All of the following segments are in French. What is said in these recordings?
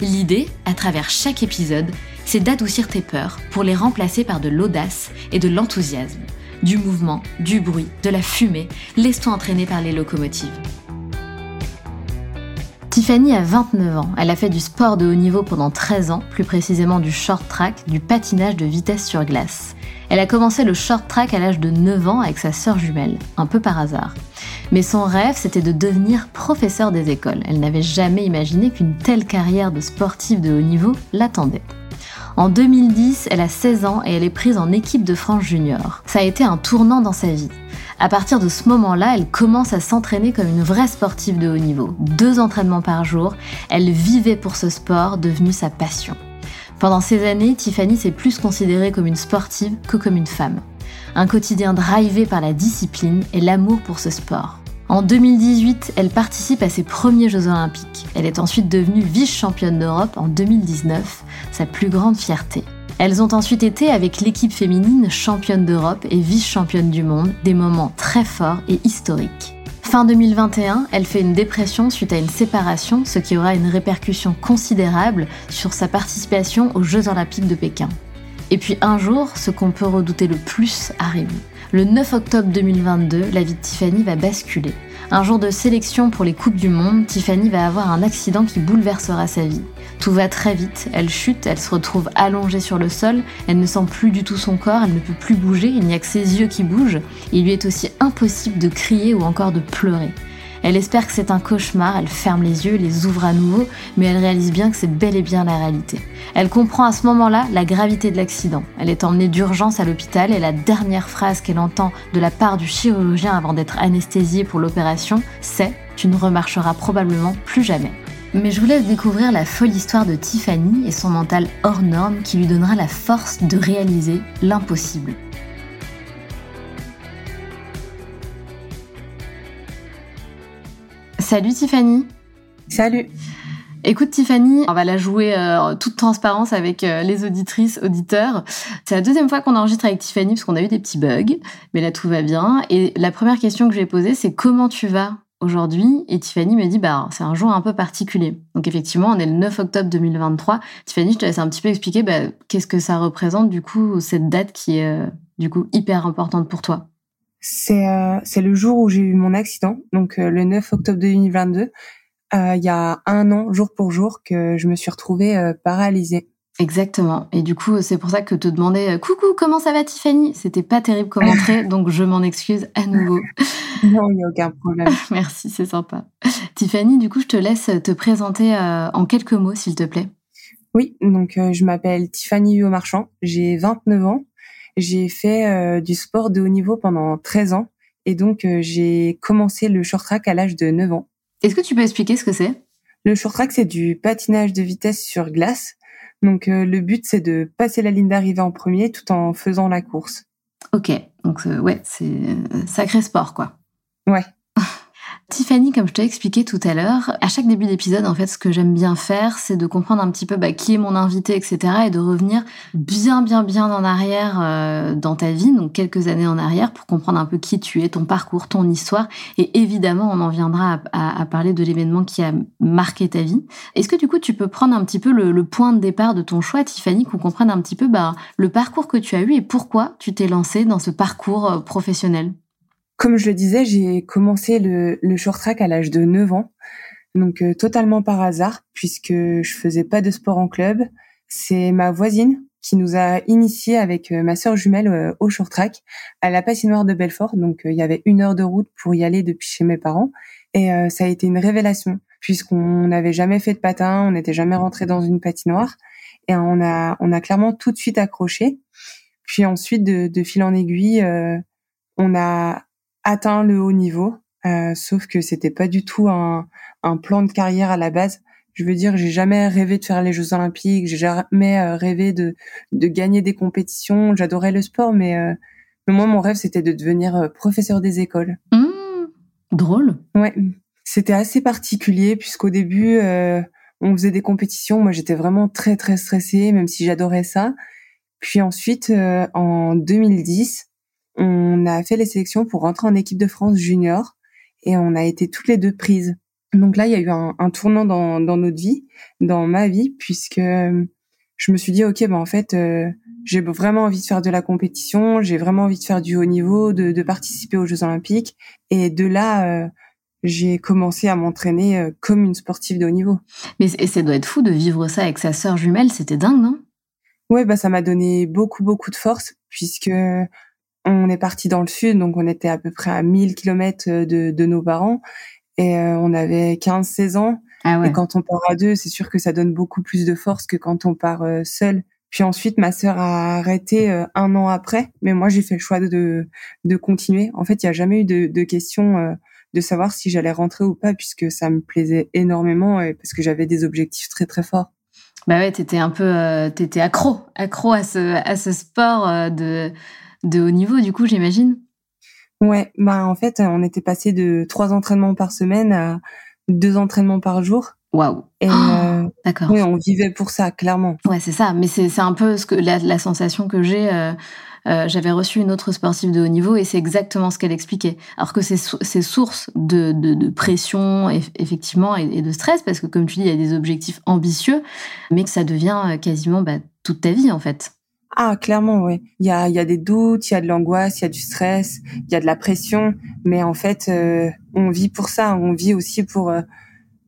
L'idée, à travers chaque épisode, c'est d'adoucir tes peurs pour les remplacer par de l'audace et de l'enthousiasme. Du mouvement, du bruit, de la fumée, laisse-toi entraîner par les locomotives. Tiffany a 29 ans. Elle a fait du sport de haut niveau pendant 13 ans, plus précisément du short track, du patinage de vitesse sur glace. Elle a commencé le short track à l'âge de 9 ans avec sa sœur jumelle, un peu par hasard. Mais son rêve, c'était de devenir professeur des écoles. Elle n'avait jamais imaginé qu'une telle carrière de sportive de haut niveau l'attendait. En 2010, elle a 16 ans et elle est prise en équipe de France junior. Ça a été un tournant dans sa vie. À partir de ce moment-là, elle commence à s'entraîner comme une vraie sportive de haut niveau. Deux entraînements par jour, elle vivait pour ce sport, devenu sa passion. Pendant ces années, Tiffany s'est plus considérée comme une sportive que comme une femme. Un quotidien drivé par la discipline et l'amour pour ce sport. En 2018, elle participe à ses premiers Jeux Olympiques. Elle est ensuite devenue vice-championne d'Europe en 2019, sa plus grande fierté. Elles ont ensuite été avec l'équipe féminine championne d'Europe et vice-championne du monde, des moments très forts et historiques. Fin 2021, elle fait une dépression suite à une séparation, ce qui aura une répercussion considérable sur sa participation aux Jeux olympiques de Pékin. Et puis un jour, ce qu'on peut redouter le plus arrive. Le 9 octobre 2022, la vie de Tiffany va basculer. Un jour de sélection pour les Coupes du Monde, Tiffany va avoir un accident qui bouleversera sa vie. Tout va très vite, elle chute, elle se retrouve allongée sur le sol, elle ne sent plus du tout son corps, elle ne peut plus bouger, il n'y a que ses yeux qui bougent, il lui est aussi impossible de crier ou encore de pleurer. Elle espère que c'est un cauchemar, elle ferme les yeux, les ouvre à nouveau, mais elle réalise bien que c'est bel et bien la réalité. Elle comprend à ce moment-là la gravité de l'accident. Elle est emmenée d'urgence à l'hôpital et la dernière phrase qu'elle entend de la part du chirurgien avant d'être anesthésiée pour l'opération, c'est ⁇ Tu ne remarcheras probablement plus jamais ⁇ mais je vous laisse découvrir la folle histoire de Tiffany et son mental hors norme qui lui donnera la force de réaliser l'impossible. Salut Tiffany Salut Écoute Tiffany, on va la jouer en euh, toute transparence avec euh, les auditrices, auditeurs. C'est la deuxième fois qu'on enregistre avec Tiffany parce qu'on a eu des petits bugs, mais là tout va bien. Et la première question que je vais poser, c'est comment tu vas aujourd'hui? Et Tiffany me dit bah c'est un jour un peu particulier. Donc effectivement, on est le 9 octobre 2023. Tiffany, je te laisse un petit peu expliquer bah, qu'est-ce que ça représente du coup cette date qui est euh, du coup hyper importante pour toi? C'est euh, c'est le jour où j'ai eu mon accident, donc euh, le 9 octobre 2022. Il y a un an, jour pour jour, que je me suis retrouvée paralysée. Exactement. Et du coup, c'est pour ça que te demander coucou, comment ça va Tiffany? C'était pas terrible comme entrée, donc je m'en excuse à nouveau. Non, il n'y a aucun problème. Merci, c'est sympa. Tiffany, du coup, je te laisse te présenter euh, en quelques mots, s'il te plaît. Oui, donc euh, je m'appelle Tiffany Huot Marchand, j'ai 29 ans. J'ai fait euh, du sport de haut niveau pendant 13 ans et donc j'ai commencé le short track à l'âge de 9 ans. Est-ce que tu peux expliquer ce que c'est? Le short track, c'est du patinage de vitesse sur glace. Donc le but, c'est de passer la ligne d'arrivée en premier tout en faisant la course. Ok, donc ouais, c'est sacré sport quoi. Ouais. Tiffany, comme je t'ai expliqué tout à l'heure, à chaque début d'épisode, en fait, ce que j'aime bien faire, c'est de comprendre un petit peu bah, qui est mon invité, etc., et de revenir bien, bien, bien en arrière euh, dans ta vie, donc quelques années en arrière, pour comprendre un peu qui tu es, ton parcours, ton histoire, et évidemment, on en viendra à, parler de l'événement qui a marqué ta vie. Est-ce que du coup, tu peux prendre un petit peu le, point de départ de ton choix, Tiffany, qu'on comprenne un petit peu bah, le parcours que tu as eu et pourquoi tu t'es lancée dans ce parcours euh, professionnel? Comme je le disais, j'ai commencé le, le short track à l'âge de 9 ans, donc euh, totalement par hasard, puisque je faisais pas de sport en club. C'est ma voisine qui nous a initiés avec euh, ma sœur jumelle euh, au short track à la patinoire de Belfort. Donc il y avait une heure de route pour y aller depuis chez mes parents, et ça a été une révélation puisqu'on n'avait jamais fait de patin, on n'était jamais rentré dans une patinoire, et on a on a clairement tout de suite accroché. Puis ensuite, de, de fil en aiguille, on a atteint le haut niveau, euh, sauf que c'était pas du tout un, un, plan de carrière à la base, Je veux dire, j'ai jamais rêvé de faire les Jeux Olympiques, j'ai jamais rêvé de de gagner des compétitions. J'adorais le sport, mais, moi, mon rêve, c'était de devenir professeur des écoles. Mmh, drôle. Ouais, c'était assez particulier puisqu'au début, on faisait des compétitions. Moi, j'étais vraiment très très stressée, même si j'adorais ça. Puis ensuite, en 2010, on a fait les sélections pour rentrer en équipe de France junior et on a été toutes les deux prises. Donc là, il y a eu un, tournant dans, notre vie, dans ma vie, puisque euh, je me suis dit, ok, ben en fait, euh, j'ai vraiment envie de faire de la compétition, j'ai vraiment envie de faire du haut niveau, de, participer aux Jeux Olympiques. Et de là, euh, j'ai commencé à m'entraîner comme une sportive de haut niveau. Mais et ça doit être fou de vivre ça avec sa sœur jumelle, c'était dingue, non? Ouais, bah ça m'a donné beaucoup beaucoup de force puisque on est parti dans le sud, donc on était à peu près à 1000 kilomètres de, de nos parents et euh, on avait 15-16 ans. Ah et quand on part à deux, c'est sûr que ça donne beaucoup plus de force que quand on part euh, seul. Puis ensuite, ma sœur a arrêté euh, un an après, mais moi j'ai fait le choix de de continuer. En fait, il n'y a jamais eu de, de question de savoir si j'allais rentrer ou pas, puisque ça me plaisait énormément et parce que j'avais des objectifs très très forts. Bah ouais, t'étais un peu, t'étais accro, accro à ce à ce sport de de haut niveau, du coup, j'imagine. Ouais, bah en fait, on était passé de trois entraînements par semaine à deux entraînements par jour. Waouh. Et euh, d'accord. Oui, on vivait pour ça, clairement. Ouais, c'est ça. Mais c'est un peu ce que la, la sensation que j'ai. Euh, euh, j'avais reçu une autre sportive de haut niveau et c'est exactement ce qu'elle expliquait. Alors que c'est source de, de, de, pression, effectivement, et, de stress, parce que comme tu dis, il y a des objectifs ambitieux, mais que ça devient quasiment bah, toute ta vie, en fait. Ah, clairement, oui. Il y a, il y a des doutes, il y a de l'angoisse, il y a du stress, il y a de la pression, mais en fait, euh, on vit pour ça. On vit aussi pour euh,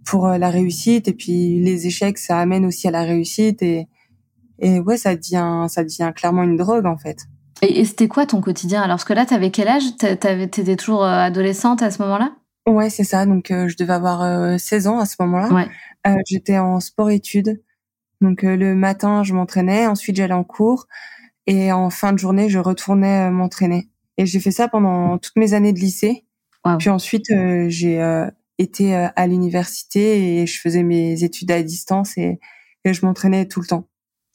pour euh, la réussite, et puis les échecs, ça amène aussi à la réussite, et et ouais, ça devient ça devient clairement une drogue en fait. Et, c'était quoi ton quotidien? Alors, parce que là, t'avais quel âge? T'étais toujours adolescente à ce moment-là? Ouais, c'est ça. Donc, je devais avoir 16 ans à ce moment-là. Ouais. J'étais en sport-études. Donc euh, le matin, je m'entraînais, ensuite j'allais en cours et en fin de journée, je retournais euh, m'entraîner. Et j'ai fait ça pendant toutes mes années de lycée. Puis ensuite, euh, j'ai été à l'université et je faisais mes études à distance et, je m'entraînais tout le temps.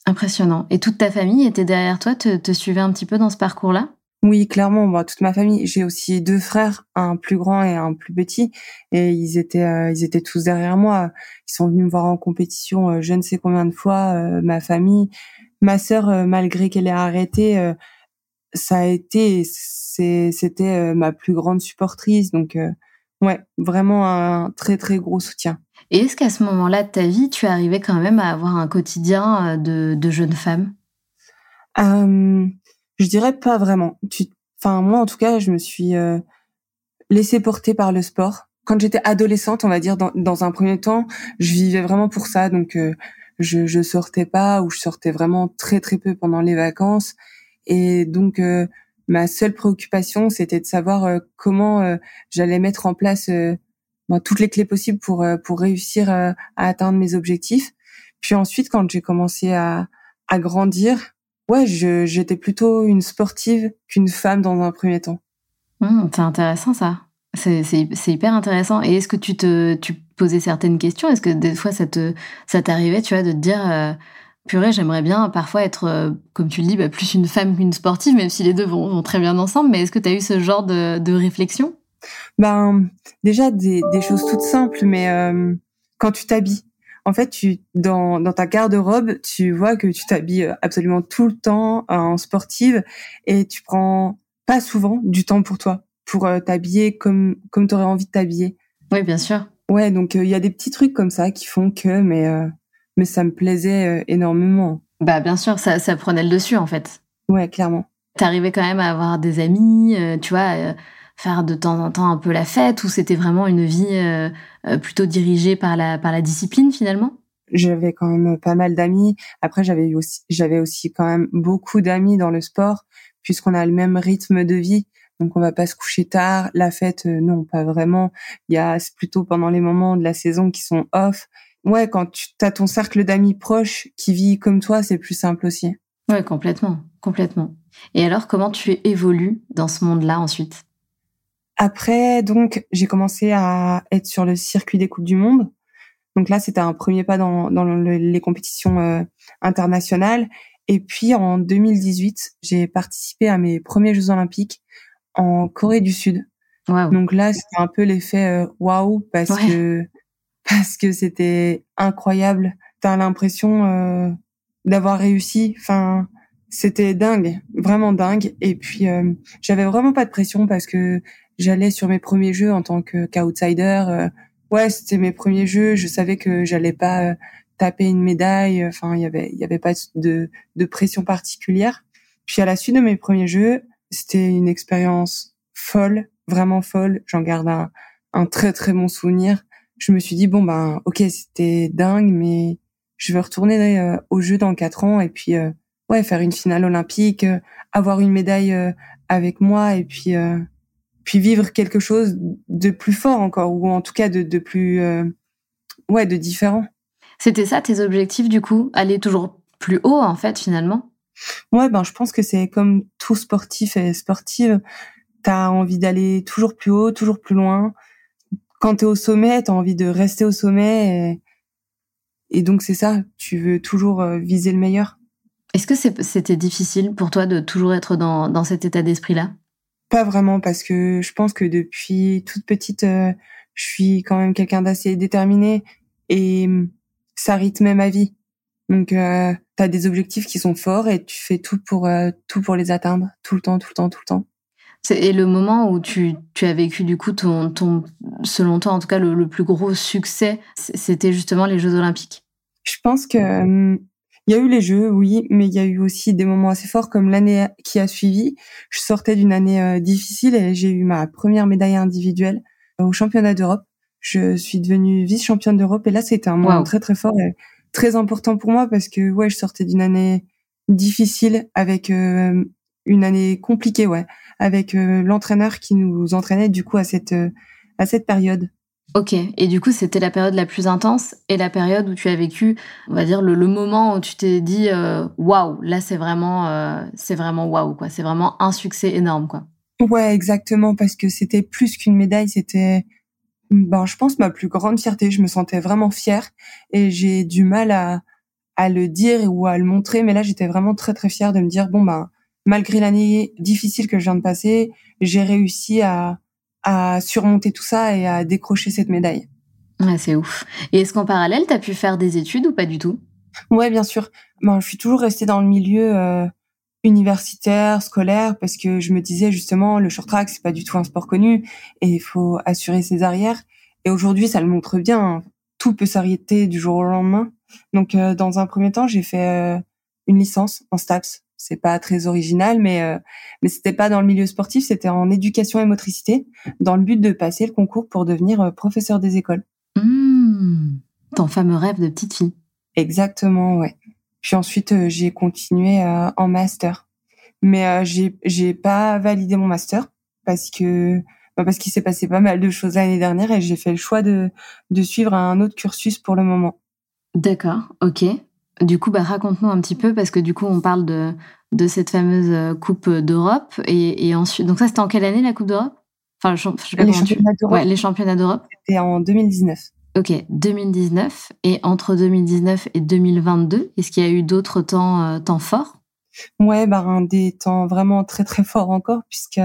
Impressionnant. Et toute ta famille était derrière toi, te, te suivait un petit peu dans ce parcours-là? Oui, clairement, moi, toute ma famille. J'ai aussi deux frères, un plus grand et un plus petit, et ils étaient, euh, ils étaient tous derrière moi. Ils sont venus me voir en compétition, euh, je ne sais combien de fois. Euh, ma famille, ma sœur, malgré qu'elle ait arrêté, ça a été, c'était ma plus grande supportrice. Donc, ouais, vraiment un très très gros soutien. Et est-ce qu'à ce, moment-là de ta vie, tu arrivais quand même à avoir un quotidien de, de jeune femme? Je dirais pas vraiment. Tu, enfin moi en tout cas, je me suis euh, laissée porter par le sport. Quand j'étais adolescente, on va dire dans, dans, un premier temps, je vivais vraiment pour ça. Donc euh, je je sortais pas ou je sortais vraiment très très peu pendant les vacances. Et donc euh, ma seule préoccupation, c'était de savoir comment j'allais mettre en place ben, toutes les clés possibles pour pour réussir à atteindre mes objectifs. Puis ensuite, quand j'ai commencé à à grandir, ouais, j'étais plutôt une sportive qu'une femme dans un premier temps. Mmh, c'est intéressant ça. C'est hyper intéressant. Et est-ce que tu te tu posais certaines questions? Est-ce que des fois ça te ça t'arrivait, tu vois, de te dire euh, purée, j'aimerais bien parfois être, euh, comme tu le dis, bah, plus une femme qu'une sportive, même si les deux vont, vont très bien ensemble. Mais est-ce que tu as eu ce genre de, de réflexion? Ben déjà des, des choses toutes simples, mais euh, quand tu t'habilles, en fait, tu dans, dans ta garde-robe, tu vois que tu t'habilles absolument tout le temps en sportive et tu prends pas souvent du temps pour toi, pour euh, t'habiller comme comme tu aurais envie de t'habiller. Oui, bien sûr. Ouais, donc euh, il y a des petits trucs comme ça qui font que mais euh, mais ça me plaisait énormément. Bah bien sûr, ça ça prenait le dessus en fait. Ouais, clairement. T'arrivais quand même à avoir des amis, tu vois faire de temps en temps un peu la fête ou c'était vraiment une vie euh, euh, plutôt dirigée par la par la discipline finalement? J'avais quand même pas mal d'amis. Après j'avais aussi j'avais aussi quand même beaucoup d'amis dans le sport puisqu'on a le même rythme de vie. Donc on va pas se coucher tard, la fête euh, non, pas vraiment. Il y a plutôt pendant les moments de la saison qui sont off. Ouais, quand tu as ton cercle d'amis proches qui vit comme toi, c'est plus simple aussi. Ouais, complètement, complètement. Et alors comment tu évolues dans ce monde-là ensuite? Après, donc, j'ai commencé à être sur le circuit des Coupes du Monde. Donc là, c'était un premier pas dans, dans les compétitions euh, internationales. Et puis en 2018, j'ai participé à mes premiers Jeux olympiques en Corée du Sud. Donc là, c'était un peu l'effet euh, waouh parce que parce que c'était incroyable. T'as l'impression euh, d'avoir réussi. Enfin, c'était dingue, vraiment dingue. Et puis j'avais vraiment pas de pression parce que j'allais sur mes premiers jeux en tant que qu'outsider ouais, c'était mes premiers jeux. Je savais que j'allais pas euh, taper une médaille. Enfin, il y avait, il y avait pas de, de pression particulière. Puis à la suite de mes premiers jeux, c'était une expérience folle, vraiment folle. J'en garde un, un très très bon souvenir. Je me suis dit bon ben ok c'était dingue, mais je vais retourner euh, au jeu dans quatre ans et puis euh, ouais faire une finale olympique, avoir une médaille avec moi et puis puis vivre quelque chose de plus fort encore, ou en tout cas de, de plus, euh, ouais, de différent. C'était ça tes objectifs du coup, aller toujours plus haut en fait finalement? Ouais, ben je pense que c'est comme tout sportif et sportive, t'as envie d'aller toujours plus haut, toujours plus loin. Quand t'es au sommet, t'as envie de rester au sommet, et, et donc c'est ça, tu veux toujours euh, viser le meilleur. Est-ce que c'était difficile pour toi de toujours être dans, dans cet état d'esprit-là? Pas vraiment parce que je pense que depuis toute petite, euh, je suis quand même quelqu'un d'assez déterminé et hum, ça rythme ma vie. Donc, euh, tu as des objectifs qui sont forts et tu fais tout pour euh, tout pour les atteindre, tout le temps, tout le temps, tout le temps. Et le moment où tu, tu as vécu du coup ton, ton selon toi en tout cas le, le plus gros succès, c'était justement les Jeux Olympiques? Je pense que hum, il y a eu les jeux, oui, mais il y a eu aussi des moments assez forts comme l'année qui a suivi. Je sortais d'une année euh, difficile et j'ai eu ma première médaille individuelle au championnat d'Europe. Je suis devenue vice-championne d'Europe et là c'était un moment très très fort et très important pour moi parce que ouais, je sortais d'une année difficile avec euh, une année compliquée, ouais, avec euh, l'entraîneur qui nous entraînait du coup à cette à cette période. Ok, et du coup, c'était la période la plus intense et la période où tu as vécu, on va dire, le, moment où tu t'es dit euh, waouh, là c'est vraiment, euh, c'est vraiment waouh, quoi. C'est vraiment un succès énorme, quoi. Ouais, exactement, parce que c'était plus qu'une médaille, c'était, ben, je pense, ma plus grande fierté. Je me sentais vraiment fière et j'ai du mal à, à le dire ou à le montrer, mais là, j'étais vraiment très, très fière de me dire, bon, ben, malgré l'année difficile que je viens de passer, j'ai réussi à, à surmonter tout ça et à décrocher cette médaille. Ouais, c'est ouf. Et est-ce qu'en parallèle, tu as pu faire des études ou pas du tout? Ouais, bien sûr. Ben, je suis toujours restée dans le milieu euh, universitaire, scolaire, parce que je me disais justement, le short track, c'est pas du tout un sport connu et il faut assurer ses arrières. Et aujourd'hui, ça le montre bien. Hein. Tout peut s'arrêter du jour au lendemain. Donc, euh, dans un premier temps, j'ai fait euh, une licence en STAPS, c'est pas très original, mais euh, mais c'était pas dans le milieu sportif, c'était en éducation et motricité, dans le but de passer le concours pour devenir euh, professeur des écoles. Mmh, ton fameux rêve de petite fille. Exactement, ouais. Puis ensuite euh, j'ai continué en master, mais j'ai j'ai pas validé mon master parce que bah, parce qu'il s'est passé pas mal de choses l'année dernière et j'ai fait le choix de de suivre un autre cursus pour le moment. D'accord, ok. Du coup, bah, raconte-nous un petit peu, parce que du coup, on parle de, de cette fameuse euh, Coupe d'Europe. Et, et, ensuite, donc ça, c'était en quelle année la Coupe d'Europe? Enfin, je, sais pas les, championnats tu... ouais, les championnats d'Europe. C'était en 2019. Ok, 2019. Et entre 2019 et 2022, est-ce qu'il y a eu d'autres temps, euh, temps forts? Ouais, bah, un des temps vraiment très très forts encore, puisque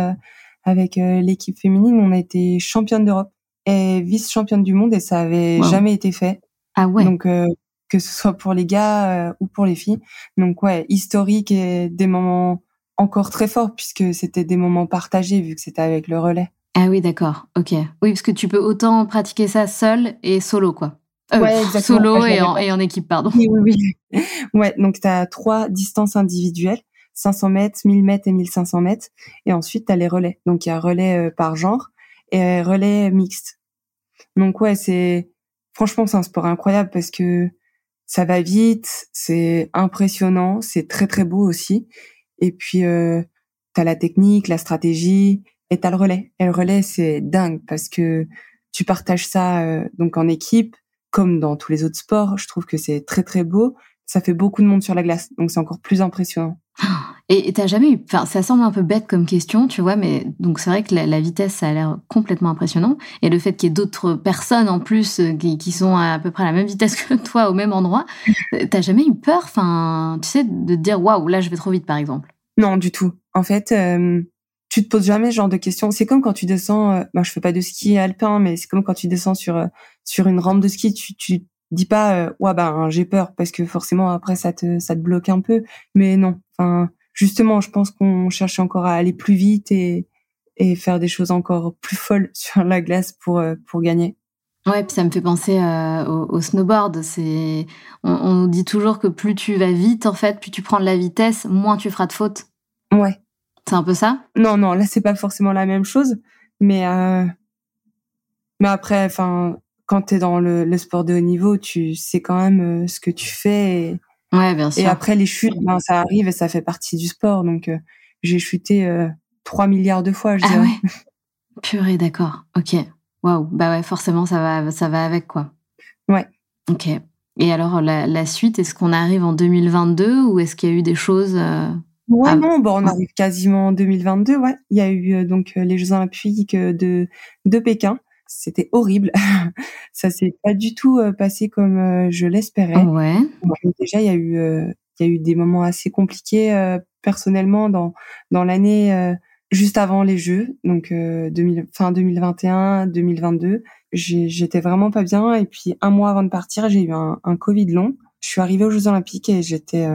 avec euh, l'équipe féminine, on a été championne d'Europe et vice-championne du monde, et ça avait jamais été fait. Ah ouais. Donc euh, que ce soit pour les gars euh, ou pour les filles. Donc ouais, historique et des moments encore très forts puisque c'était des moments partagés vu que c'était avec le relais. Ah oui, d'accord. Ok. Oui, parce que tu peux autant pratiquer ça seul et solo, quoi. Euh, ouais, exactement. Solo et, en, et, en, équipe, pardon. Oui, oui, oui. Ouais, donc tu as trois distances individuelles, 500 mètres, 1000 mètres et 1500 mètres. Et ensuite, tu as les relais. Donc il y a relais euh, par genre et relais mixte. Donc ouais, c'est... Franchement, c'est un sport incroyable parce que ça va vite, c'est impressionnant, c'est très très beau aussi. Et puis euh, t'as la technique, la stratégie, et t'as le relais. Et le relais c'est dingue parce que tu partages ça euh, donc en équipe, comme dans tous les autres sports. Je trouve que c'est très très beau. Ça fait beaucoup de monde sur la glace, donc c'est encore plus impressionnant. Et t'as jamais eu, enfin, ça semble un peu bête comme question, tu vois, mais donc c'est vrai que la, vitesse, ça a l'air complètement impressionnant. Et le fait qu'il y ait d'autres personnes en plus euh, qui, sont à, peu près à la même vitesse que toi au même endroit, euh, t'as jamais eu peur, enfin, tu sais, de te dire waouh, là je vais trop vite par exemple Non, du tout. En fait, euh, tu te poses jamais ce genre de questions. C'est comme quand tu descends, moi je fais pas de ski alpin, mais c'est comme quand tu descends sur sur une rampe de ski, tu, tu dis pas ouais ben j'ai peur parce que forcément après ça te ça te bloque un peu. Mais non, enfin justement, je pense qu'on cherche encore à aller plus vite et, et faire des choses encore plus folles sur la glace pour, euh, pour gagner. Ouais, puis ça me fait penser euh, au, snowboard. C'est, on, nous dit toujours que plus tu vas vite, en fait, plus tu prends de la vitesse, moins tu feras de fautes. Ouais. C'est un peu ça? Non, non, là c'est pas forcément la même chose, mais euh, mais après, enfin, quand t'es dans le, le, sport de haut niveau, tu sais quand même ce que tu fais. Et, Ouais, bien sûr. Et après les chutes, ben, ça arrive et ça fait partie du sport. Donc euh, j'ai chuté euh, 3 milliards de fois, je ah dirais. Ouais. Purée, d'accord. Ok. Waouh. Bah ouais, forcément ça va, ça va avec quoi. Ouais. Ok. Et alors la, la suite, est-ce qu'on arrive en 2022 ou est-ce qu'il y a eu des choses euh, Ouais, non, bon, on arrive quasiment en 2022. Ouais, il y a eu euh, donc les Jeux Olympiques de de Pékin c'était horrible. ça s'est pas du tout euh, passé comme euh, je l'espérais. Ouais. déjà, il y a eu, euh, il y a eu des moments assez compliqués personnellement dans dans l'année juste avant les Jeux, donc 2000, fin 2021, 2022. J'étais vraiment pas bien et puis un mois avant de partir, j'ai eu un, un Covid long. Je suis arrivée aux Jeux Olympiques et j'étais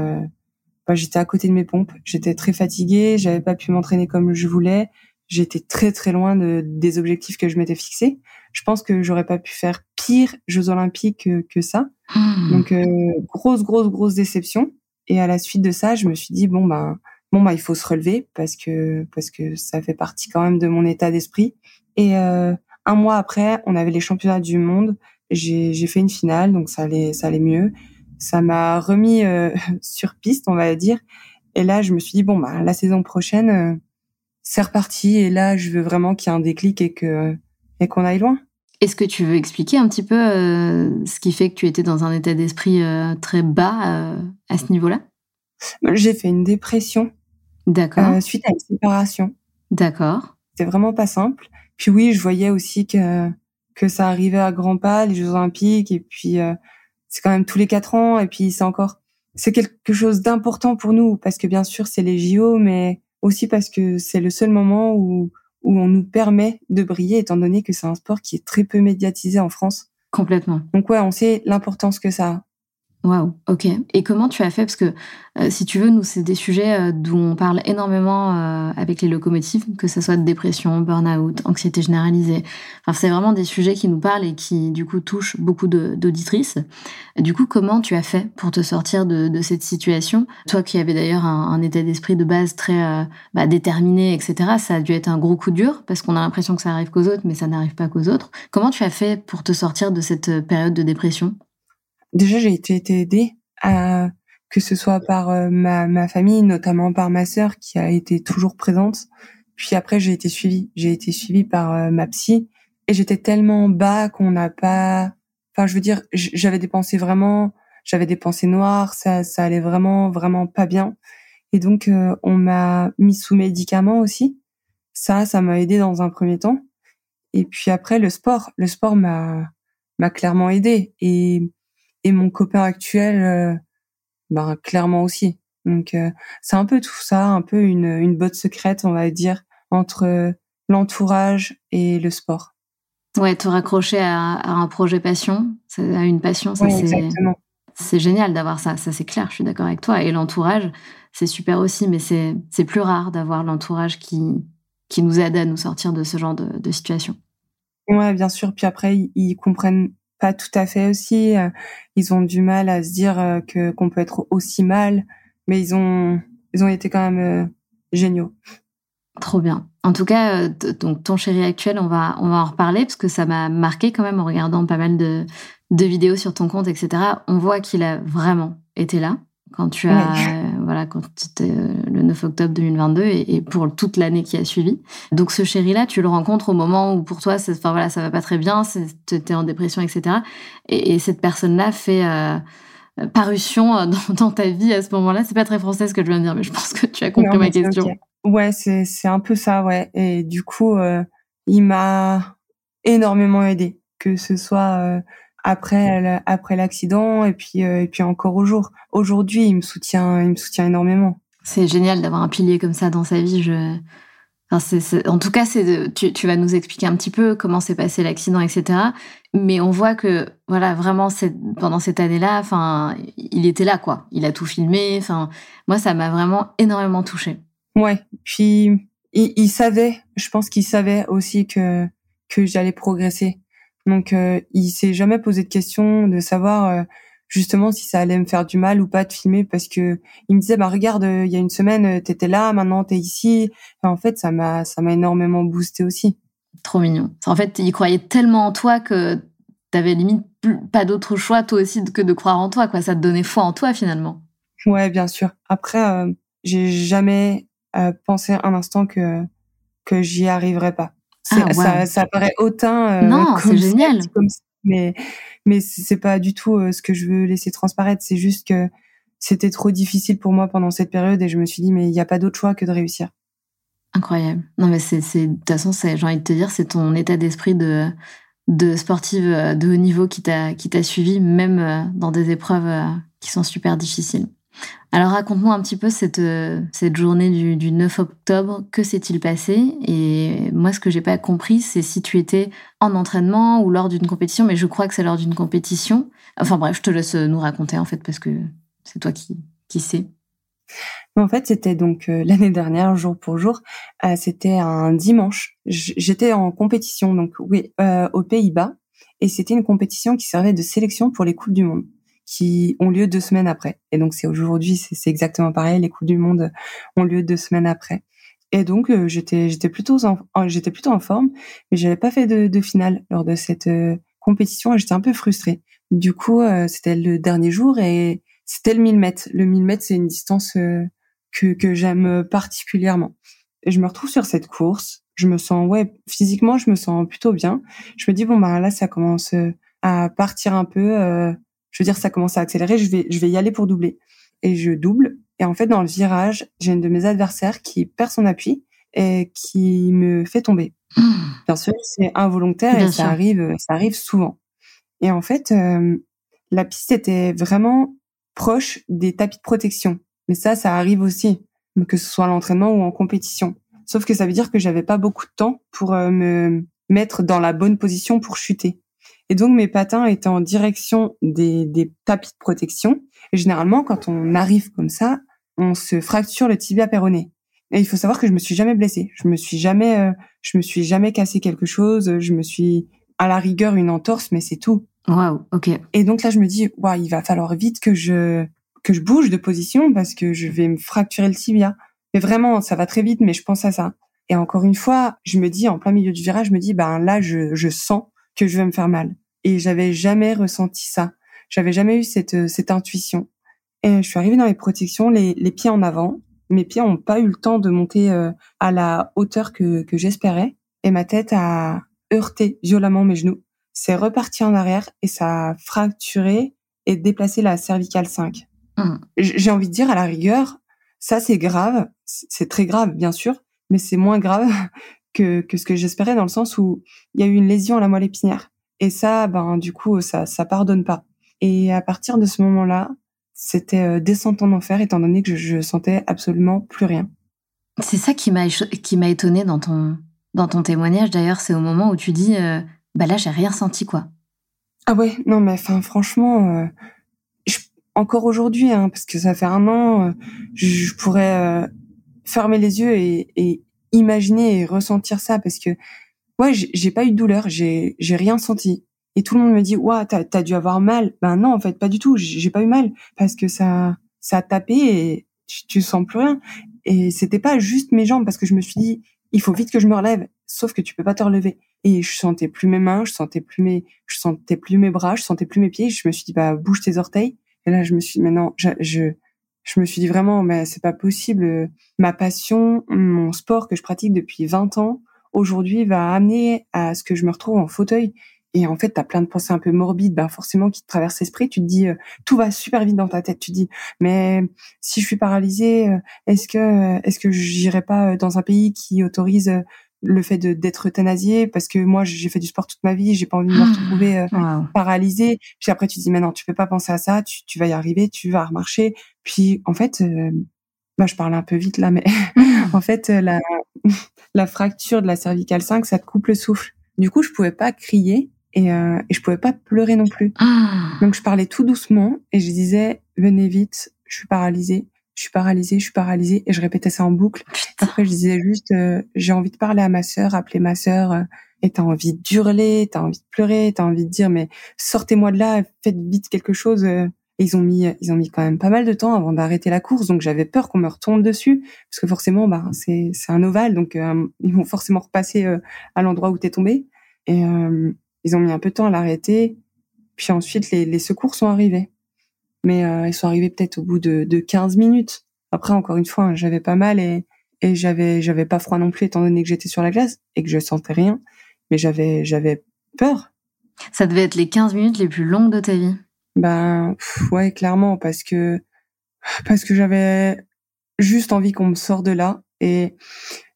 bah, j'étais à côté de mes pompes. J'étais très fatiguée, j'avais pas pu m'entraîner comme je voulais j'étais très très loin de, des objectifs que je m'étais fixés. Je pense que j'aurais pas pu faire pire Jeux Olympiques que, ça. Hmm. Donc euh, grosse grosse grosse déception. Et à la suite de ça, je me suis dit bon ben bon bah il faut se relever parce que parce que ça fait partie quand même de mon état d'esprit. Et euh, un mois après, on avait les championnats du monde. J'ai j'ai fait une finale, donc ça allait ça allait mieux. Ça m'a remis euh, sur piste, on va dire. Et là, je me suis dit bon bah la saison prochaine euh, c'est reparti et là je veux vraiment qu'il y ait un déclic et que et qu'on aille loin. Est-ce que tu veux expliquer un petit peu euh, ce qui fait que tu étais dans un état d'esprit euh, très bas euh, à ce niveau-là? J'ai fait une dépression. D'accord. suite à une séparation. D'accord. C'est vraiment pas simple. Puis oui, je voyais aussi que que ça arrivait à grands pas les Jeux Olympiques et puis c'est quand même tous les quatre ans et puis c'est encore c'est quelque chose d'important pour nous parce que bien sûr c'est les JO mais aussi parce que c'est le seul moment où, où on nous permet de briller, étant donné que c'est un sport qui est très peu médiatisé en France. Complètement. Donc ouais, on sait l'importance que ça a. Waouh, ok. Et comment tu as fait? Parce que euh, si tu veux, nous, c'est des sujets euh, dont on parle énormément euh, avec les locomotives, que ce soit de dépression, burn-out, anxiété généralisée. Enfin, c'est vraiment des sujets qui nous parlent et qui, du coup, touchent beaucoup d'auditrices. Du coup, comment tu as fait pour te sortir de, de cette situation? Toi qui avais d'ailleurs un, un, état d'esprit de base très bah, déterminé, etc., ça a dû être un gros coup dur parce qu'on a l'impression que ça arrive qu'aux autres, mais ça n'arrive pas qu'aux autres. Comment tu as fait pour te sortir de cette période de dépression? Déjà j'ai été, été aidée à que ce soit par euh, ma, ma famille, notamment par ma sœur qui a été toujours présente. Puis après j'ai été suivie, j'ai été suivie par euh, ma psy et j'étais tellement bas qu'on n'a pas. Enfin, je veux dire, j'avais des pensées vraiment, j'avais des pensées noires, ça, ça allait vraiment, vraiment pas bien. Et donc euh, on m'a mis sous médicaments aussi. Ça, ça m'a aidé dans un premier temps. Et puis après le sport, le sport m'a m'a clairement aidé et et mon copain actuel, ben clairement aussi. Donc euh, c'est un peu tout ça, un peu une, une botte secrète, on va dire, entre euh, l'entourage et le sport. Ouais, te raccrocher à, un projet passion, à une passion, ça c'est c'est génial d'avoir ça, ça c'est clair, je suis d'accord avec toi. Et l'entourage, c'est super aussi, mais c'est c'est plus rare d'avoir l'entourage qui qui nous aide à nous sortir de ce genre de, de situation. Ouais, bien sûr. Puis après, ils comprennent pas tout à fait aussi. Euh, ils ont du mal à se dire euh, que qu'on peut être aussi mal, mais ils ont ils ont été quand même euh, géniaux. Trop bien. En tout cas, donc ton chéri actuel, on va on va en reparler parce que ça m'a marqué quand même en regardant pas mal de de vidéos sur ton compte, etc. On voit qu'il a vraiment été là quand tu as voilà quand c'était euh, le 9 octobre 2022 et, pour toute l'année qui a suivi. Donc ce chéri là, tu le rencontres au moment où pour toi enfin voilà, ça va pas très bien, tu es en dépression etc. Et, cette personne là fait euh, parution dans, ta vie à ce moment-là. C'est pas très français ce que je viens de dire, mais je pense que tu as compris ma question. Ouais, c'est c'est un peu ça, ouais. Et du coup, il m'a énormément aidé, que ce soit après après l'accident et puis et puis encore au jour. Aujourd'hui, il me soutient, il me soutient énormément. C'est génial d'avoir un pilier comme ça dans sa vie. Je en tout cas, c'est tu, tu, vas nous expliquer un petit peu comment s'est passé l'accident, etc. Mais on voit que, voilà, vraiment, pendant cette année-là, enfin, il était là, quoi. Il a tout filmé. Enfin, moi, ça m'a vraiment énormément touchée. Ouais. Puis, il, savait, je pense qu'il savait aussi que, que j'allais progresser. Donc, euh, il s'est jamais posé de question de savoir, euh, justement si ça allait me faire du mal ou pas de filmer parce que il me disait bah regarde euh, il y a une semaine euh, t'étais là maintenant t'es ici. En fait ça m'a ça m'a énormément boosté aussi. Trop mignon. En fait il croyait tellement en toi que t'avais limite pas d'autre choix toi aussi que de croire en toi quoi. Ça te donnait foi en toi finalement. Ouais bien sûr. Après j'ai jamais pensé un instant que que j'y arriverais pas ah, ça, ça paraît hautain non c'est génial mais mais c'est pas du tout euh, ce que je veux laisser transparaître. C'est juste que c'était trop difficile pour moi pendant cette période et je me suis dit mais il n'y a pas d'autre choix que de réussir. Incroyable. Non mais c'est de toute façon j'ai envie de te dire c'est ton état d'esprit de de sportive euh, de haut niveau qui t'a qui t'a suivi même euh, dans des épreuves qui sont super difficiles. Alors raconte-nous un petit peu cette, euh, cette journée du, du 9 octobre, que s'est-il passé? Et moi, ce que j'ai pas compris, c'est si tu étais en entraînement ou lors d'une compétition, mais je crois que c'est lors d'une compétition. Enfin bref, je te laisse nous raconter en fait, parce que c'est toi qui, qui sais. En fait, c'était donc euh, l'année dernière, jour pour jour. Euh, c'était un dimanche. J'étais en compétition, donc oui, aux Pays-Bas, et c'était une compétition qui servait de sélection pour les coupes du monde qui ont lieu deux semaines après. Et donc c'est aujourd'hui, c'est exactement pareil. Les Coupes du Monde ont lieu deux semaines après. Et donc euh, j'étais j'étais plutôt en, j'étais plutôt en forme, mais j'avais pas fait de, de finale lors de cette euh, compétition et j'étais un peu frustrée. Du coup, euh, c'était le dernier jour et c'était le 1000 mètres. Le 1000 mètres, c'est une distance que que j'aime particulièrement. Et je me retrouve sur cette course. Je me sens ouais physiquement, je me sens plutôt bien. Je me dis bon bah là ça commence à partir un peu je veux dire, ça commence à accélérer, je vais, je vais y aller pour doubler. Et je double. Et en fait, dans le virage, j'ai une de mes adversaires qui perd son appui et qui me fait tomber. Mmh. Bien sûr, c'est involontaire et ça arrive, ça arrive souvent. Et en fait, euh, la piste était vraiment proche des tapis de protection. Mais ça, ça arrive aussi, que ce soit à l'entraînement ou en compétition. Sauf que ça veut dire que j'avais pas beaucoup de temps pour euh, me mettre dans la bonne position pour chuter. Et donc mes patins étaient en direction des, des tapis de protection. Et généralement, quand on arrive comme ça, on se fracture le tibia péroné. Et il faut savoir que je me suis jamais blessée. Je me suis jamais, euh, je me suis jamais cassé quelque chose. Je me suis à la rigueur une entorse, mais c'est tout. Waouh, ok. Et donc là, je me dis, waouh, il va falloir vite que je que je bouge de position parce que je vais me fracturer le tibia. Mais vraiment, ça va très vite, mais je pense à ça. Et encore une fois, je me dis en plein milieu du virage, je me dis, ben là, je, je sens que je vais me faire mal. Et j'avais jamais ressenti ça. J'avais jamais eu cette, euh, cette intuition. Et je suis arrivée dans les protections, les, les pieds en avant. Mes pieds n'ont pas eu le temps de monter euh, à la hauteur que, que j'espérais. Et ma tête a heurté violemment mes genoux. C'est reparti en arrière et ça a fracturé et déplacé la cervicale 5. Mmh. J'ai envie de dire à la rigueur, ça c'est grave, c'est très grave bien sûr, mais c'est moins grave que, que ce que j'espérais dans le sens où il y a eu une lésion à la moelle épinière. Et ça, ben, du coup, ça, ça pardonne pas. Et à partir de ce moment-là, c'était euh, descente en enfer, étant donné que je, je sentais absolument plus rien. C'est ça qui m'a qui m'a étonné dans ton dans ton témoignage. D'ailleurs, c'est au moment où tu dis, euh, bah là, j'ai rien senti, quoi. Ah ouais, non, mais enfin, franchement, euh, encore aujourd'hui, hein, parce que ça fait un an, je, pourrais fermer les yeux et, et, imaginer et ressentir ça parce que ouais j'ai pas eu de douleur j'ai j'ai rien senti. Et tout le monde me dit ouais t'as as dû avoir mal. Ben non en fait pas du tout. J'ai pas eu mal parce que ça ça a tapé et tu, sens plus rien. Et c'était pas juste mes jambes parce que je me suis dit il faut vite que je me relève sauf que tu peux pas te relever. Et je sentais plus mes mains je sentais plus mes je sentais plus mes bras je sentais plus mes pieds. Je me suis dit bah bouge tes orteils. Et là je me suis dit je, je je me suis dit vraiment, mais c'est pas possible. Ma passion, mon sport que je pratique depuis 20 ans, aujourd'hui va amener à ce que je me retrouve en fauteuil. et en fait, tu as plein de pensées un peu morbides, ben forcément qui te traversent l'esprit. Tu te dis, euh, tout va super vite dans ta tête. Tu te dis, mais si je suis paralysée, euh, est-ce que est-ce que j'irai pas dans un pays qui autorise le fait d'être euthanasié parce que moi j'ai fait du sport toute ma vie, j'ai pas envie de me retrouver mmh. paralysée. Puis après tu te dis mais non, tu peux pas penser à ça, tu, tu vas y arriver, tu vas remarcher. Puis en fait bah, je parle un peu vite là mais en fait la la fracture de la cervicale 5, ça te coupe le souffle. Du coup, je pouvais pas crier et, euh, et je pouvais pas pleurer non plus. Ah. Donc je parlais tout doucement et je disais venez vite, je suis paralysée, je suis paralysée, je suis paralysée et je répétais ça en boucle. Après je disais juste euh, j'ai envie de parler à ma sœur, appeler ma sœur euh, et t'as envie d'hurler, t'as envie de pleurer, t'as envie de dire mais sortez-moi de là, faites vite quelque chose. Euh. Et ils ont mis ils ont mis quand même pas mal de temps avant d'arrêter la course donc j'avais peur qu'on me retombe dessus parce que forcément bah c'est c'est un ovale donc ils vont forcément repasser à l'endroit où t'es tombé et ils ont mis un peu de temps à l'arrêter. Puis ensuite, les, les, secours sont arrivés. Mais euh, ils sont arrivés peut-être au bout de, de 15 minutes. Après, encore une fois, j'avais pas mal et, et j'avais j'avais pas froid non plus étant donné que j'étais sur la glace et que je sentais rien. Mais j'avais j'avais peur. Ça devait être les 15 minutes les plus longues de ta vie. Ben ouais, clairement parce que parce que j'avais juste envie qu'on me sorte de là et